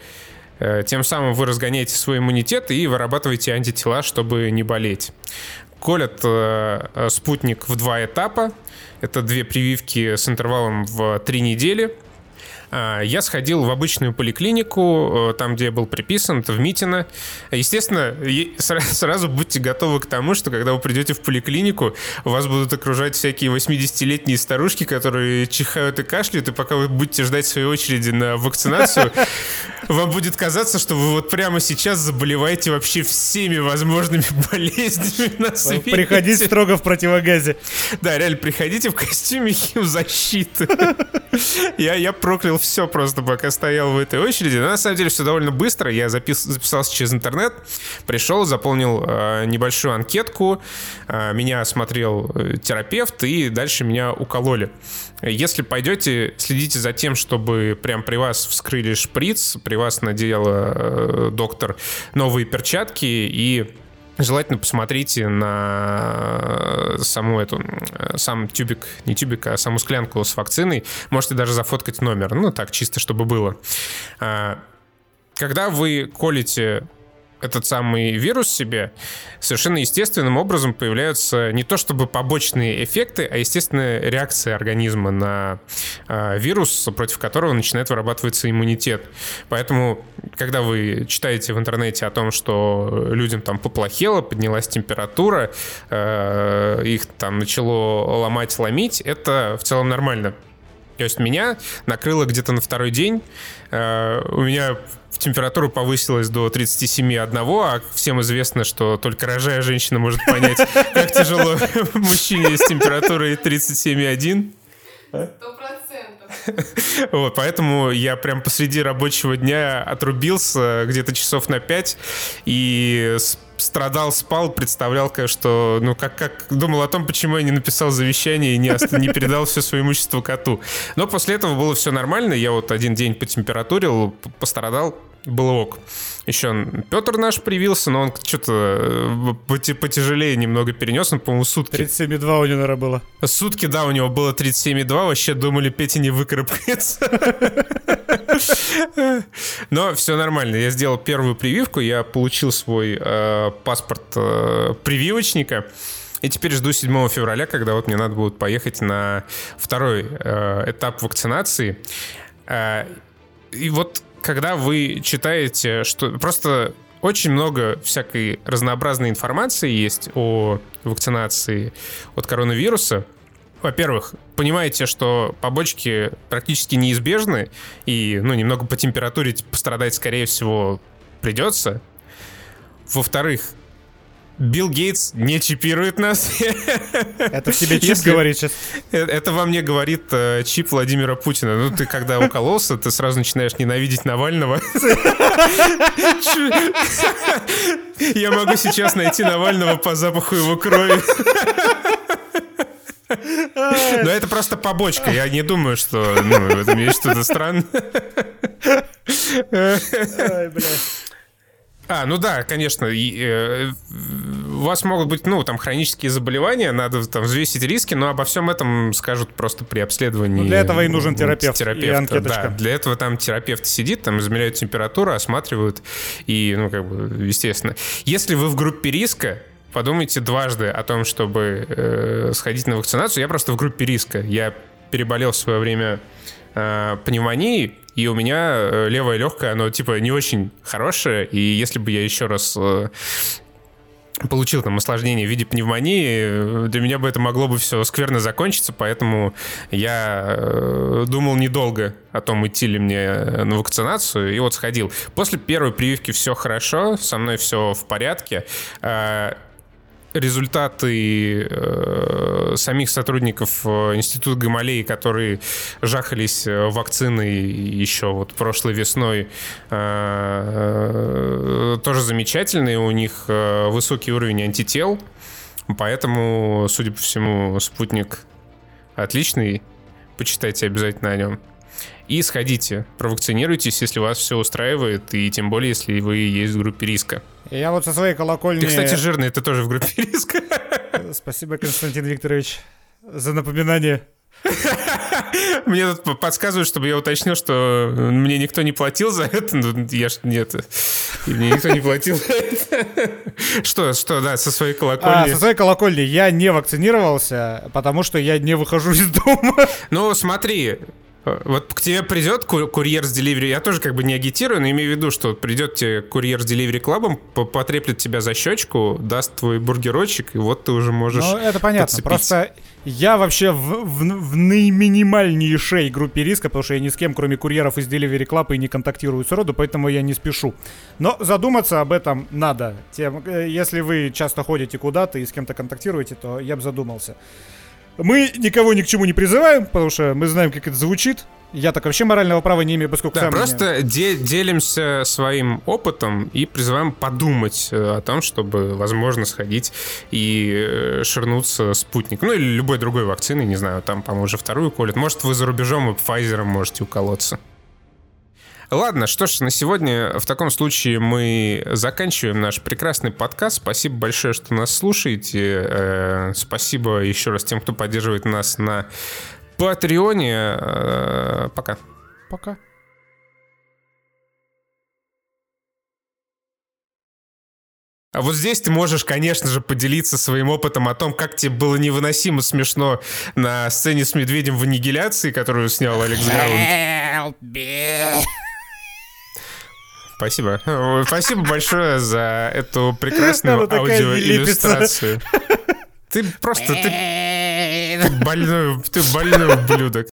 э, тем самым вы разгоняете свой иммунитет и вырабатываете антитела, чтобы не болеть. Колят э, спутник в два этапа. Это две прививки с интервалом в три недели – я сходил в обычную поликлинику, э, там, где я был приписан, в Митино. Естественно, сразу будьте готовы к тому, что когда вы придете в поликлинику, вас будут окружать всякие 80-летние старушки, которые чихают и кашляют, и пока вы будете ждать своей очереди на вакцинацию, вам будет казаться, что вы вот прямо сейчас заболеваете вообще всеми возможными болезнями на свете. Приходите строго в противогазе. Да, реально, приходите в костюме химзащиты. Я, я проклял все просто, пока стоял в этой очереди. Но на самом деле все довольно быстро. Я запис, записался через интернет, пришел, заполнил э, небольшую анкетку, э, меня осмотрел э, терапевт, и дальше меня укололи. Если пойдете, следите за тем, чтобы прям при вас вскрыли шприц, при вас надел э, доктор новые перчатки и Желательно посмотрите на саму эту, сам тюбик, не тюбик, а саму склянку с вакциной. Можете даже зафоткать номер. Ну, так, чисто, чтобы было. А, когда вы колите этот самый вирус себе, совершенно естественным образом появляются не то чтобы побочные эффекты, а естественная реакция организма на э, вирус, против которого начинает вырабатываться иммунитет. Поэтому, когда вы читаете в интернете о том, что людям там поплохело, поднялась температура, э, их там начало ломать, ломить, это в целом нормально. То есть меня накрыло где-то на второй день. Э, у меня температура повысилась до 37,1, а всем известно, что только рожая женщина может понять, как тяжело мужчине с температурой 37,1. Сто Вот, поэтому я прям посреди рабочего дня отрубился где-то часов на 5 и страдал, спал, представлял, что, ну, как, как думал о том, почему я не написал завещание и не, не передал все свое имущество коту. Но после этого было все нормально. Я вот один день потемпературил, пострадал, было ок. Еще Петр наш привился, но он что-то э, потяжелее немного перенес, он, по-моему, сутки. 37,2 у него, наверное, было. Сутки, да, у него было 37,2, вообще думали, Петя не выкарабкается. Но все нормально. Я сделал первую прививку, я получил свой э, паспорт э, прививочника. И теперь жду 7 февраля, когда вот мне надо будет поехать на второй э, этап вакцинации. Э, и вот когда вы читаете, что просто очень много всякой разнообразной информации есть о вакцинации от коронавируса. Во-первых, понимаете, что побочки практически неизбежны, и ну, немного по температуре пострадать, скорее всего, придется. Во-вторых, Билл Гейтс не чипирует нас. Это тебе чип Если... говорит сейчас. Э, это во мне говорит э, чип Владимира Путина. Ну, ты когда укололся, ты сразу начинаешь ненавидеть Навального. Я могу сейчас найти Навального по запаху его крови. Но это просто побочка. Я не думаю, что ну, в этом есть что-то странное. Ой, блядь. А, ну да, конечно. И, э, у вас могут быть, ну, там, хронические заболевания, надо там взвесить риски, но обо всем этом скажут просто при обследовании. Ну, для этого и нужен терапевт. терапевт и Да, для этого там терапевт сидит, там измеряют температуру, осматривают, и, ну, как бы, естественно. Если вы в группе риска, подумайте дважды о том, чтобы э, сходить на вакцинацию. Я просто в группе риска. Я переболел в свое время э, пневмонией, И у меня э, левое легкое, оно типа не очень хорошее. И если бы я еще раз э, получил там осложнение в виде пневмонии, для меня бы это могло бы все скверно закончиться, поэтому я э, думал недолго о том, идти ли мне на вакцинацию, и вот сходил. После первой прививки все хорошо, со мной все в порядке результаты э, самих сотрудников э, Института Гамалеи, которые жахались э, вакциной еще вот прошлой весной, э, тоже замечательные. У них э, высокий уровень антител, поэтому, судя по всему, спутник отличный. Почитайте обязательно о нем. И сходите, провакцинируйтесь, если вас все устраивает, и тем более, если вы есть в группе риска. Я вот со своей колокольни... Ты, кстати, жирный, ты тоже в группе риска. Спасибо, Константин Викторович, за напоминание. Мне тут подсказывают, чтобы я уточнил, что мне никто не платил за это. Ну, я ж нет. Мне никто не платил за это. Что, что, да, со своей колокольни. А, со своей колокольни я не вакцинировался, потому что я не выхожу из дома. Ну, смотри, вот к тебе придет курьер с Delivery, я тоже как бы не агитирую, но имею в виду, что придет тебе курьер с Delivery клабом, потреплет тебя за щечку, даст твой бургерочек, и вот ты уже можешь Ну, это понятно, подцепить. просто я вообще в, в, в наиминимальнейшей группе риска, потому что я ни с кем, кроме курьеров из Delivery Club, и не контактирую с роду, поэтому я не спешу. Но задуматься об этом надо. Тем, э, если вы часто ходите куда-то и с кем-то контактируете, то я бы задумался. Мы никого ни к чему не призываем, потому что мы знаем, как это звучит. Я так вообще морального права не имею, поскольку да, сам просто де- делимся своим опытом и призываем подумать э, о том, чтобы, возможно, сходить и э, ширнуться спутником. Ну, или любой другой вакциной, не знаю, там, по-моему, уже вторую колят. Может, вы за рубежом и Pfizer можете уколоться. Ладно, что ж, на сегодня в таком случае мы заканчиваем наш прекрасный подкаст. Спасибо большое, что нас слушаете. Э, спасибо еще раз тем, кто поддерживает нас на Патреоне. Э, пока. Пока. А вот здесь ты можешь, конечно же, поделиться своим опытом о том, как тебе было невыносимо смешно на сцене с медведем в аннигиляции, которую снял Алекс Граунд. Спасибо. Спасибо большое за эту прекрасную аудиоиллюстрацию. Ты просто ты, больной, ты больной ублюдок.